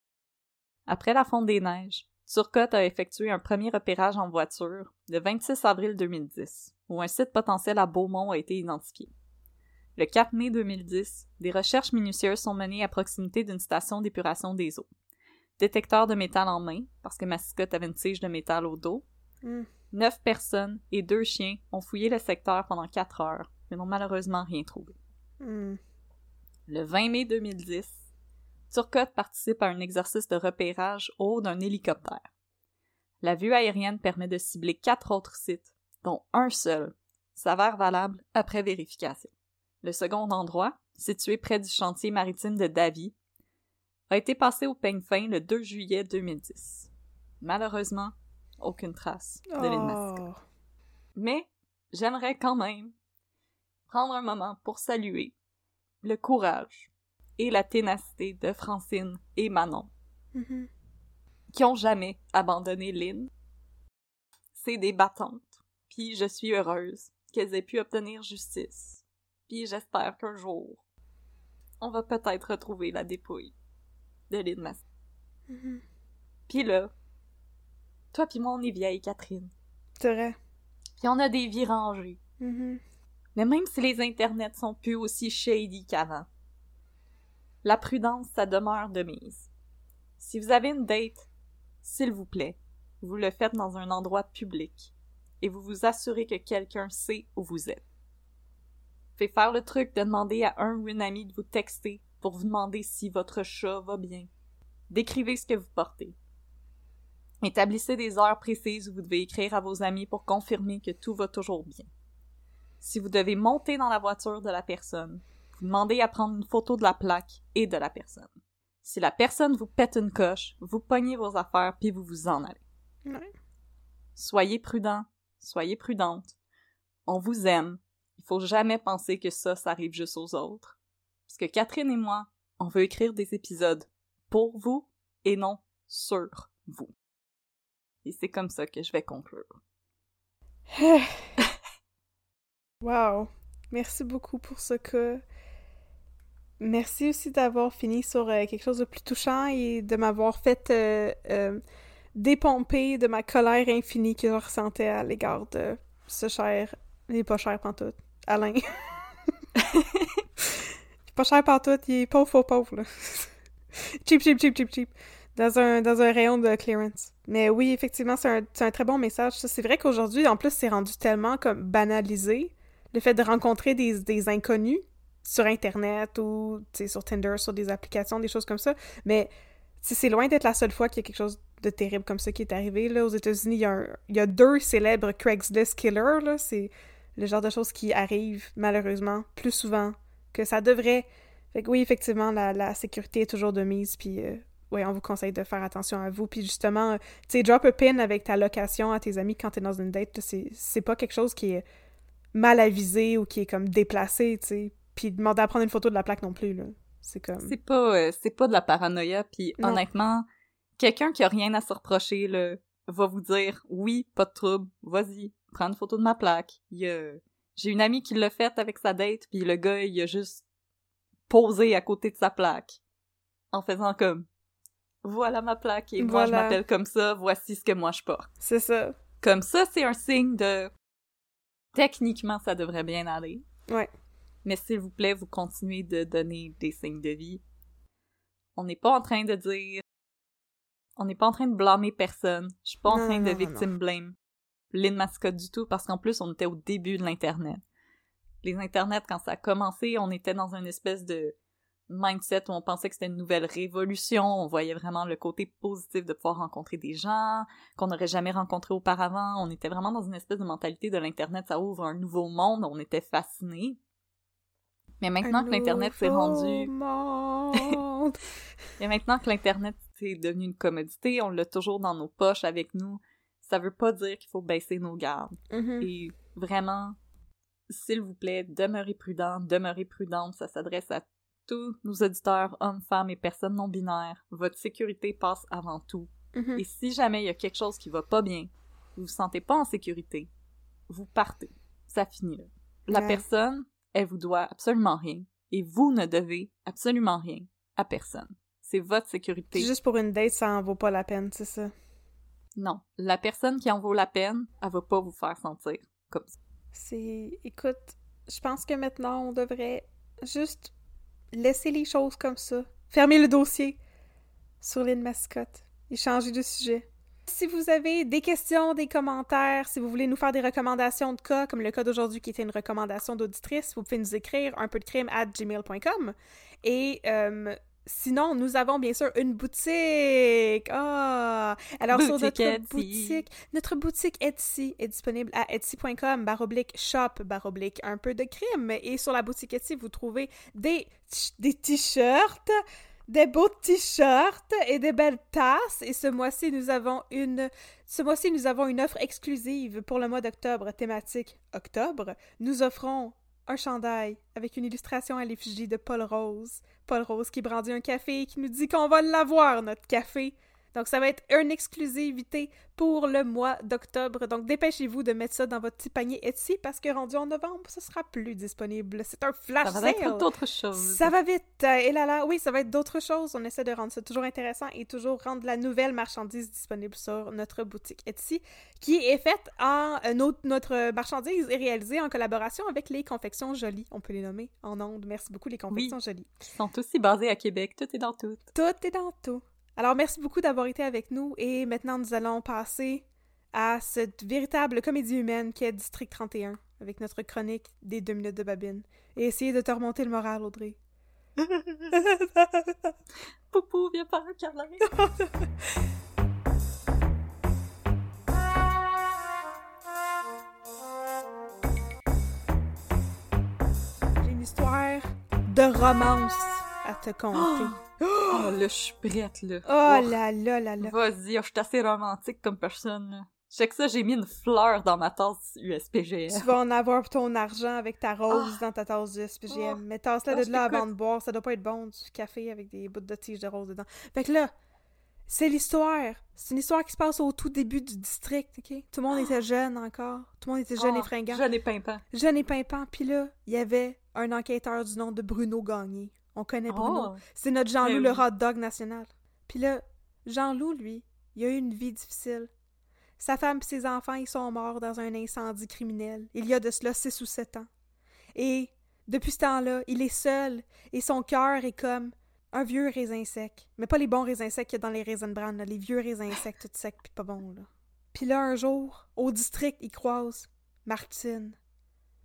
Après la fonte des neiges, Turcotte a effectué un premier repérage en voiture le 26 avril 2010, où un site potentiel à Beaumont a été identifié. Le 4 mai 2010, des recherches minutieuses sont menées à proximité d'une station d'épuration des eaux. Détecteur de métal en main, parce que Mascotte avait une tige de métal au dos, Hmm. Neuf personnes et deux chiens ont fouillé le secteur pendant quatre heures, mais n'ont malheureusement rien trouvé. Hmm. Le 20 mai 2010, Turcotte participe à un exercice de repérage au haut d'un hélicoptère. La vue aérienne permet de cibler quatre autres sites, dont un seul s'avère valable après vérification. Le second endroit, situé près du chantier maritime de Davy, a été passé au peigne fin le 2 juillet 2010. Malheureusement, aucune trace de l'île. Oh. Mais j'aimerais quand même prendre un moment pour saluer le courage et la ténacité de Francine et Manon, Mhm. qui ont jamais abandonné Lynn. C'est des battantes, puis je suis heureuse qu'elles aient pu obtenir justice. Puis j'espère qu'un jour, on va peut-être retrouver la dépouille de Lynn Mascotte. Mhm. Puis là, toi puis moi on est vieilles, Catherine. C'est vrai. Puis on a des vies rangées. Mhm. Mais même si les internets sont plus aussi shady qu'avant, la prudence, ça demeure de mise. Si vous avez une date, s'il vous plaît, vous le faites dans un endroit public et vous vous assurez que quelqu'un sait où vous êtes. Faites faire le truc de demander à un ou une amie de vous texter pour vous demander si votre chat va bien. Décrivez ce que vous portez. Établissez des heures précises où vous devez écrire à vos amis pour confirmer que tout va toujours bien. Si vous devez monter dans la voiture de la personne, vous demandez à prendre une photo de la plaque et de la personne. Si la personne vous pète une coche, vous pognez vos affaires puis vous vous en allez. Ouais. Soyez prudent, soyez prudente. On vous aime. Il faut jamais penser que ça, ça arrive juste aux autres. Parce que Catherine et moi, on veut écrire des épisodes pour vous et non sur vous. Et c'est comme ça que je vais conclure. Wow. Merci beaucoup pour ce cas. Merci aussi d'avoir fini sur euh, quelque chose de plus touchant et de m'avoir fait euh, euh, dépomper de ma colère infinie que je ressentais à l'égard de ce cher, il est pas cher pantoute, Alain. il est pas cher pantoute, il est pauvre, faux pauvre, là. cheap, cheap, cheap, cheap, cheap. Dans un, dans un rayon de clearance. Mais oui, effectivement, c'est un, un très bon message. C'est vrai qu'aujourd'hui, en plus, c'est rendu tellement comme banalisé le fait de rencontrer des, des inconnus sur Internet ou sur Tinder, sur des applications, des choses comme ça. Mais c'est loin d'être la seule fois qu'il y a quelque chose de terrible comme ça qui est arrivé. Là, aux États-Unis, il y, a deux célèbres Craigslist killers. C'est le genre de choses qui arrivent, malheureusement, plus souvent que ça devrait. Fait que oui, effectivement, la, sécurité est toujours de mise. Puis euh, on vous conseille de faire attention à vous. Puis justement, euh, drop a pin avec ta location à tes amis quand t'es dans une date, c'est pas quelque chose qui est mal avisé ou qui est comme déplacé, tu sais. Puis demander à prendre une photo de la plaque non plus, là. C'est comme... C'est pas, euh, c'est pas de la paranoïa, puis honnêtement, quelqu'un qui a rien à se reprocher, là, va vous dire, oui, pas de trouble, vas-y, prends une photo de ma plaque. Il y a- J'ai une amie qui l'a faite avec sa date, puis le gars, il a juste posé à côté de sa plaque, en faisant comme, voilà ma plaque, et moi je m'appelle comme ça, voici ce que moi je porte. C'est ça. Comme ça, c'est un signe de... Techniquement, ça devrait bien aller. Ouais. Mais s'il vous plaît, vous continuez de donner des signes de vie. On n'est pas en train de dire. On n'est pas en train de blâmer personne. Je suis pas en Non, train de non, non, victim blame. Lynn Mascotte du tout, parce qu'en plus, on était au début de l'Internet. Les Internets, quand ça a commencé, on était dans une espèce de mindset où on pensait que c'était une nouvelle révolution. On voyait vraiment le côté positif de pouvoir rencontrer des gens qu'on n'aurait jamais rencontrés auparavant. On était vraiment dans une espèce de mentalité de l'Internet, ça ouvre un nouveau monde. On était fascinés. Mais maintenant que l'Internet s'est rendu... Et maintenant que l'Internet c'est devenu une commodité, on l'a toujours dans nos poches avec nous. Ça veut pas dire qu'il faut baisser nos gardes. Mhm. Et vraiment, s'il vous plaît, demeurez prudents, demeurez prudentes. Ça s'adresse à tous nos auditeurs, hommes, femmes et personnes non binaires. Votre sécurité passe avant tout. Mhm. Et si jamais il y a quelque chose qui va pas bien, vous vous sentez pas en sécurité, vous partez. Ça finit là. La Ouais. personne, elle vous doit absolument rien. Et vous ne devez absolument rien à personne. C'est votre sécurité. Juste pour une date, ça en vaut pas la peine, c'est ça? Non. La personne qui en vaut la peine, elle va pas vous faire sentir comme ça. C'est. Écoute, je pense que maintenant, on devrait juste laisser les choses comme ça. Fermer le dossier sur l'île mascotte et changer de sujet. Si vous avez des questions, des commentaires, si vous voulez nous faire des recommandations de cas, comme le cas d'aujourd'hui qui était une recommandation d'auditrice, vous pouvez nous écrire un peu de crime at gmail.com. Et euh, sinon, nous avons bien sûr une boutique. Ah! Alors, sur notre Etsy. boutique, notre boutique Etsy est disponible à etsy.com baroblique shop baroblique un peu de crime. Et sur la boutique Etsy, vous trouvez des, des t-shirts, des beaux t-shirts et des belles tasses. Et ce mois-ci, nous avons une, ce mois-ci, nous avons une offre exclusive pour le mois d'octobre thématique octobre. Nous offrons un chandail avec une illustration à l'effigie de Paul Rose. Paul Rose qui brandit un café et qui nous dit qu'on va l'avoir, notre café. Donc, ça va être une exclusivité pour le mois d'octobre. Donc, dépêchez-vous de mettre ça dans votre petit panier Etsy parce que rendu en novembre, ce sera plus disponible. C'est un flash Ça va être sale. d'autres choses. Ça va vite. Et là là, oui, ça va être d'autres choses. On essaie de rendre ça toujours intéressant et toujours rendre la nouvelle marchandise disponible sur notre boutique Etsy, qui est faite en euh, notre, notre marchandise est réalisée en collaboration avec les confections jolies. On peut les nommer en ondes. Merci beaucoup les confections jolies. Qui sont aussi basés à Québec. Tout est dans tout. Tout est dans tout. Alors, merci beaucoup d'avoir été avec nous et maintenant nous allons passer à cette véritable comédie humaine qui est District 31 avec notre chronique des deux minutes de babine et essayer de te remonter le moral, Audrey. Poupou, viens un câlin. J'ai une histoire de romance à te conter. Oh, là, je suis prête, là. Oh là là là là. Vas-y, oh, je suis assez romantique comme personne, là. Check ça, j'ai mis une fleur dans ma tasse USPGF. Tu vas en avoir pour ton argent avec ta rose dans ta tasse du SPGM. Oh. Mais tasse-la Oh, de je là avant de boire. Ça doit pas être bon, du café avec des bouts de tige de rose dedans. Fait que là, c'est l'histoire. C'est une histoire qui se passe au tout début du district, OK? Tout le monde était jeune encore. Tout le monde était jeune et Oh, fringant. Jeune et pimpant. Jeune et pimpant. Puis là, il y avait un enquêteur du nom de Bruno Gagné. On connaît Bruno. Oh. C'est notre Jean-Loup, Ben le hot dog national. Puis là, Jean-Loup, lui, il a eu une vie difficile. Sa femme et ses enfants, ils sont morts dans un incendie criminel. Il y a de cela six ou sept ans. Et depuis ce temps-là, il est seul et son cœur est comme un vieux raisin sec. Mais pas les bons raisins secs qu'il y a dans les raisins bran, les vieux raisins secs, tout secs puis pas bons, là. Puis là, un jour, au district, il croise Martine.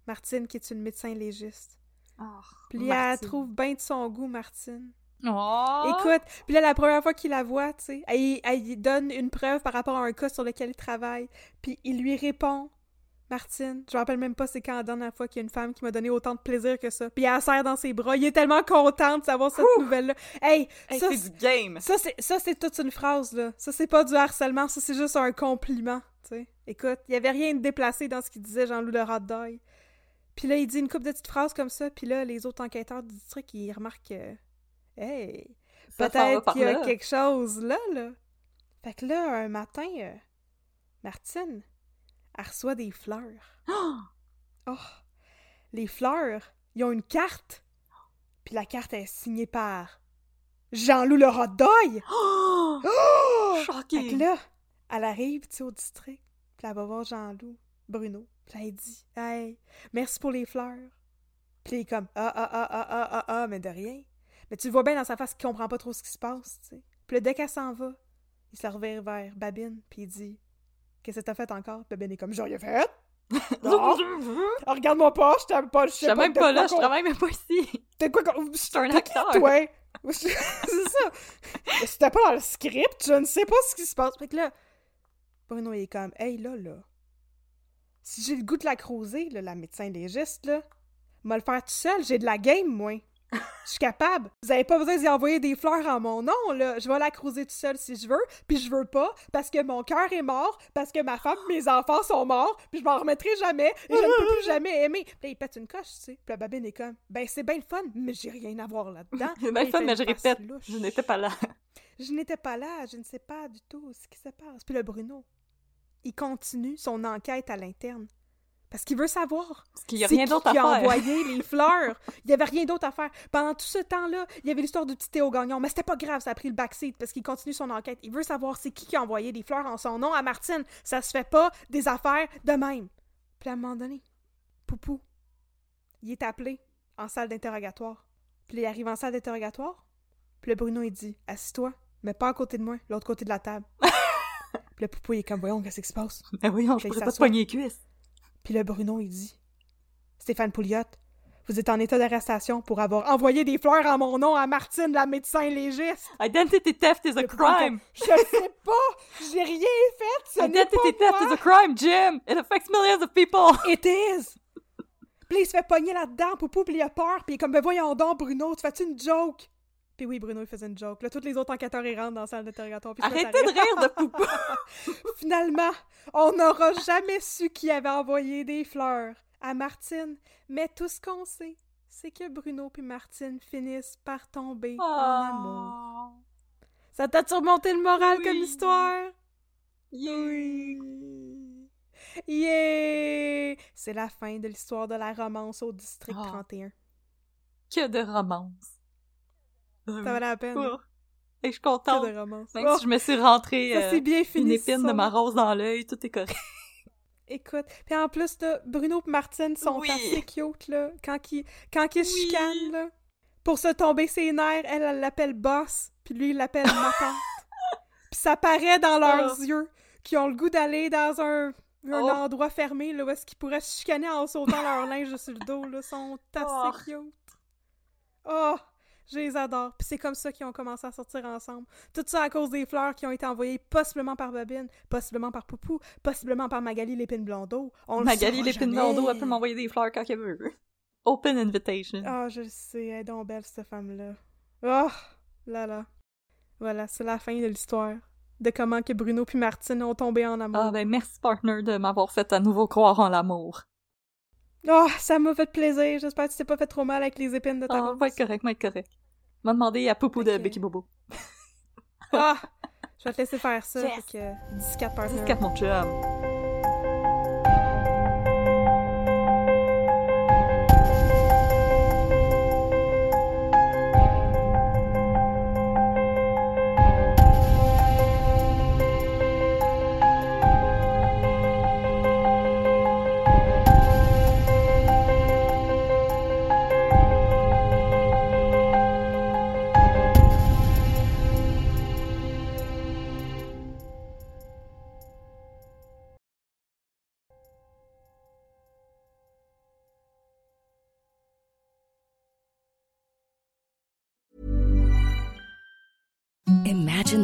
Martine, qui est une médecin légiste. Oh, Puis elle trouve bien de son goût, Martine. Oh! Écoute, puis là, la première fois qu'il la voit, tu sais, elle, donne une preuve par rapport à un cas sur lequel il travaille. Puis il lui répond, Martine, je me rappelle même pas c'est quand la dernière fois qu'il y a une femme qui m'a donné autant de plaisir que ça. Puis elle la serre dans ses bras. Il est tellement content de savoir cette nouvelle-là. Hey, Hey, ça, c'est du game! ça, c'est, ça, c'est toute une phrase, là. Ça, c'est pas du harcèlement, ça, c'est juste un compliment, tu sais. Écoute, il y avait rien de déplacé dans ce qu'il disait, Jean-Loup le hot dog. Puis là, il dit une couple de petites phrases comme ça, puis là, les autres enquêteurs du district, ils remarquent que... Hey, peut-être qu'il y a là. quelque chose là, là. Fait que là, un matin, euh, Martine, elle reçoit des fleurs. Oh! Les fleurs, ils ont une carte. Puis la carte est signée par Jean-Loup le hot dog! Oh! Oh! Fait que là, elle arrive, tu sais, au district. Puis elle va voir Jean-Loup, Bruno. Puis là, elle dit Hey, merci pour les fleurs. Puis il est comme Ah, ah, ah, ah, ah, ah, ah, mais de rien. Mais tu le vois bien dans sa face qu'il comprend pas trop ce qui se passe, tu sais. Puis là, dès qu'elle s'en va, il se revient vers Babine, puis il dit Qu'est-ce que t'as fait encore? Puis Babine est comme J'ai rien fait! Non! Ah, Regarde-moi pas, je t'aime pas, je Je sais pas même pas là, je travaille même pas ici. T'es quoi qu'on- suis un acteur. toi? c'est ça! C'était pas dans le script, je ne sais pas ce qui se passe. Fait que là, Bruno il est comme Hey là, là, si j'ai le goût de la croiser, là, la médecin légiste, là, m'a le faire tout seul, j'ai de la game, moi. Je suis capable. Vous avez pas besoin d'y envoyer des fleurs en mon nom, là. Je vais la croiser tout seul si je veux, puis je veux pas, parce que mon cœur est mort, parce que ma femme mes enfants sont morts, puis je m'en remettrai jamais, et je ne peux plus jamais aimer. Puis là, il pète une coche, tu sais. Puis la babine est comme, ben c'est bien le fun, mais j'ai rien à voir là-dedans. C'est bien il fun, mais je répète, louche. je n'étais pas là. Je n'étais pas là, je ne sais pas du tout ce qui se passe. Puis le Bruno, il continue son enquête à l'interne. Parce qu'il veut savoir. Parce qu'il y a rien d'autre à envoyé les fleurs. Il y avait rien d'autre à faire. Pendant tout ce temps-là, il y avait l'histoire du petit Théo Gagnon. Mais c'était pas grave, ça a pris le backseat parce qu'il continue son enquête. Il veut savoir c'est qui qui a envoyé des fleurs en son nom à Martine. Ça se fait pas des affaires de même. Puis à un moment donné, Poupou, il est appelé en salle d'interrogatoire. Puis il arrive en salle d'interrogatoire. Puis le Bruno, il dit Assis-toi, mais pas à côté de moi, l'autre côté de la table. Le Poupou, il est comme Voyons, qu'est-ce qui se passe? Mais voyons, je pourrais pas te pogner les cuisses. puis le Bruno, il dit Stéphane Pouliot, vous êtes en état d'arrestation pour avoir envoyé des fleurs en mon nom à Martine, la médecin légiste. Identity theft is a Le Poupou crime. comme, Je sais pas, j'ai rien fait, ce pas Identity theft is a crime, Jim. It affects millions of people. It is. Puis il se fait pogner là-dedans, Poupou, puis il a peur, puis il est comme, ben voyons donc, Bruno, tu fais-tu une joke? Puis oui, Bruno, il faisait une joke. Là, tous les autres enquêteurs, ils rentrent dans la salle d'interrogatoire. Arrêtez de rire de Poupou. Finalement, on n'aura jamais su qui avait envoyé des fleurs à Martine, mais tout ce qu'on sait, c'est que Bruno puis Martine finissent par tomber en amour. Oh. Ça t'a surmonté le moral Oui. comme histoire? Yeah. Yeah! C'est la fin de l'histoire de la romance au district Oh. 31. Que de romance. Ça valait la peine. Oh. Et je suis contente. de romance. Même Oh, si je me suis rentrée ça euh, bien fini. une épine de ma rose dans l'œil, tout est correct. Écoute, puis en plus, là, Bruno et Martine sont Oui. assez cute, là, quand ils, quand ils se Oui. chicanent, là. Pour se tomber ses nerfs, elle, elle l'appelle boss, puis lui, il l'appelle ma tante. puis ça paraît dans leurs Oh. yeux qu'ils ont le goût d'aller dans un, un Oh. endroit fermé, là, où est-ce qu'ils pourraient se chicaner en sautant leur linge sur le dos, là, sont assez Oh. cute. Oh! Je les adore. Puis c'est comme ça qu'ils ont commencé à sortir ensemble. Tout ça à cause des fleurs qui ont été envoyées possiblement par Babine, possiblement par Poupou, possiblement par Magali Lépine Blondeau. On Magali Lépine. Blondeau, elle peut m'envoyer des fleurs quand elle veut. Open invitation. Ah, je le sais, elle est donc belle, cette femme-là. Oh, là là. Voilà, c'est la fin de l'histoire. De comment que Bruno puis Martine ont tombé en amour. Ah ben merci partner de m'avoir fait à nouveau croire en l'amour. Oh, ça m'a fait plaisir. J'espère que tu t'es pas fait trop mal avec les épines de ta Ah, rose. va être correct, va être correct. M'a demandé à Poupou de Ok. Becky Bobo. Ah, je vais te laisser faire ça. Yes. Fait que 14 partners. 14 mon chum.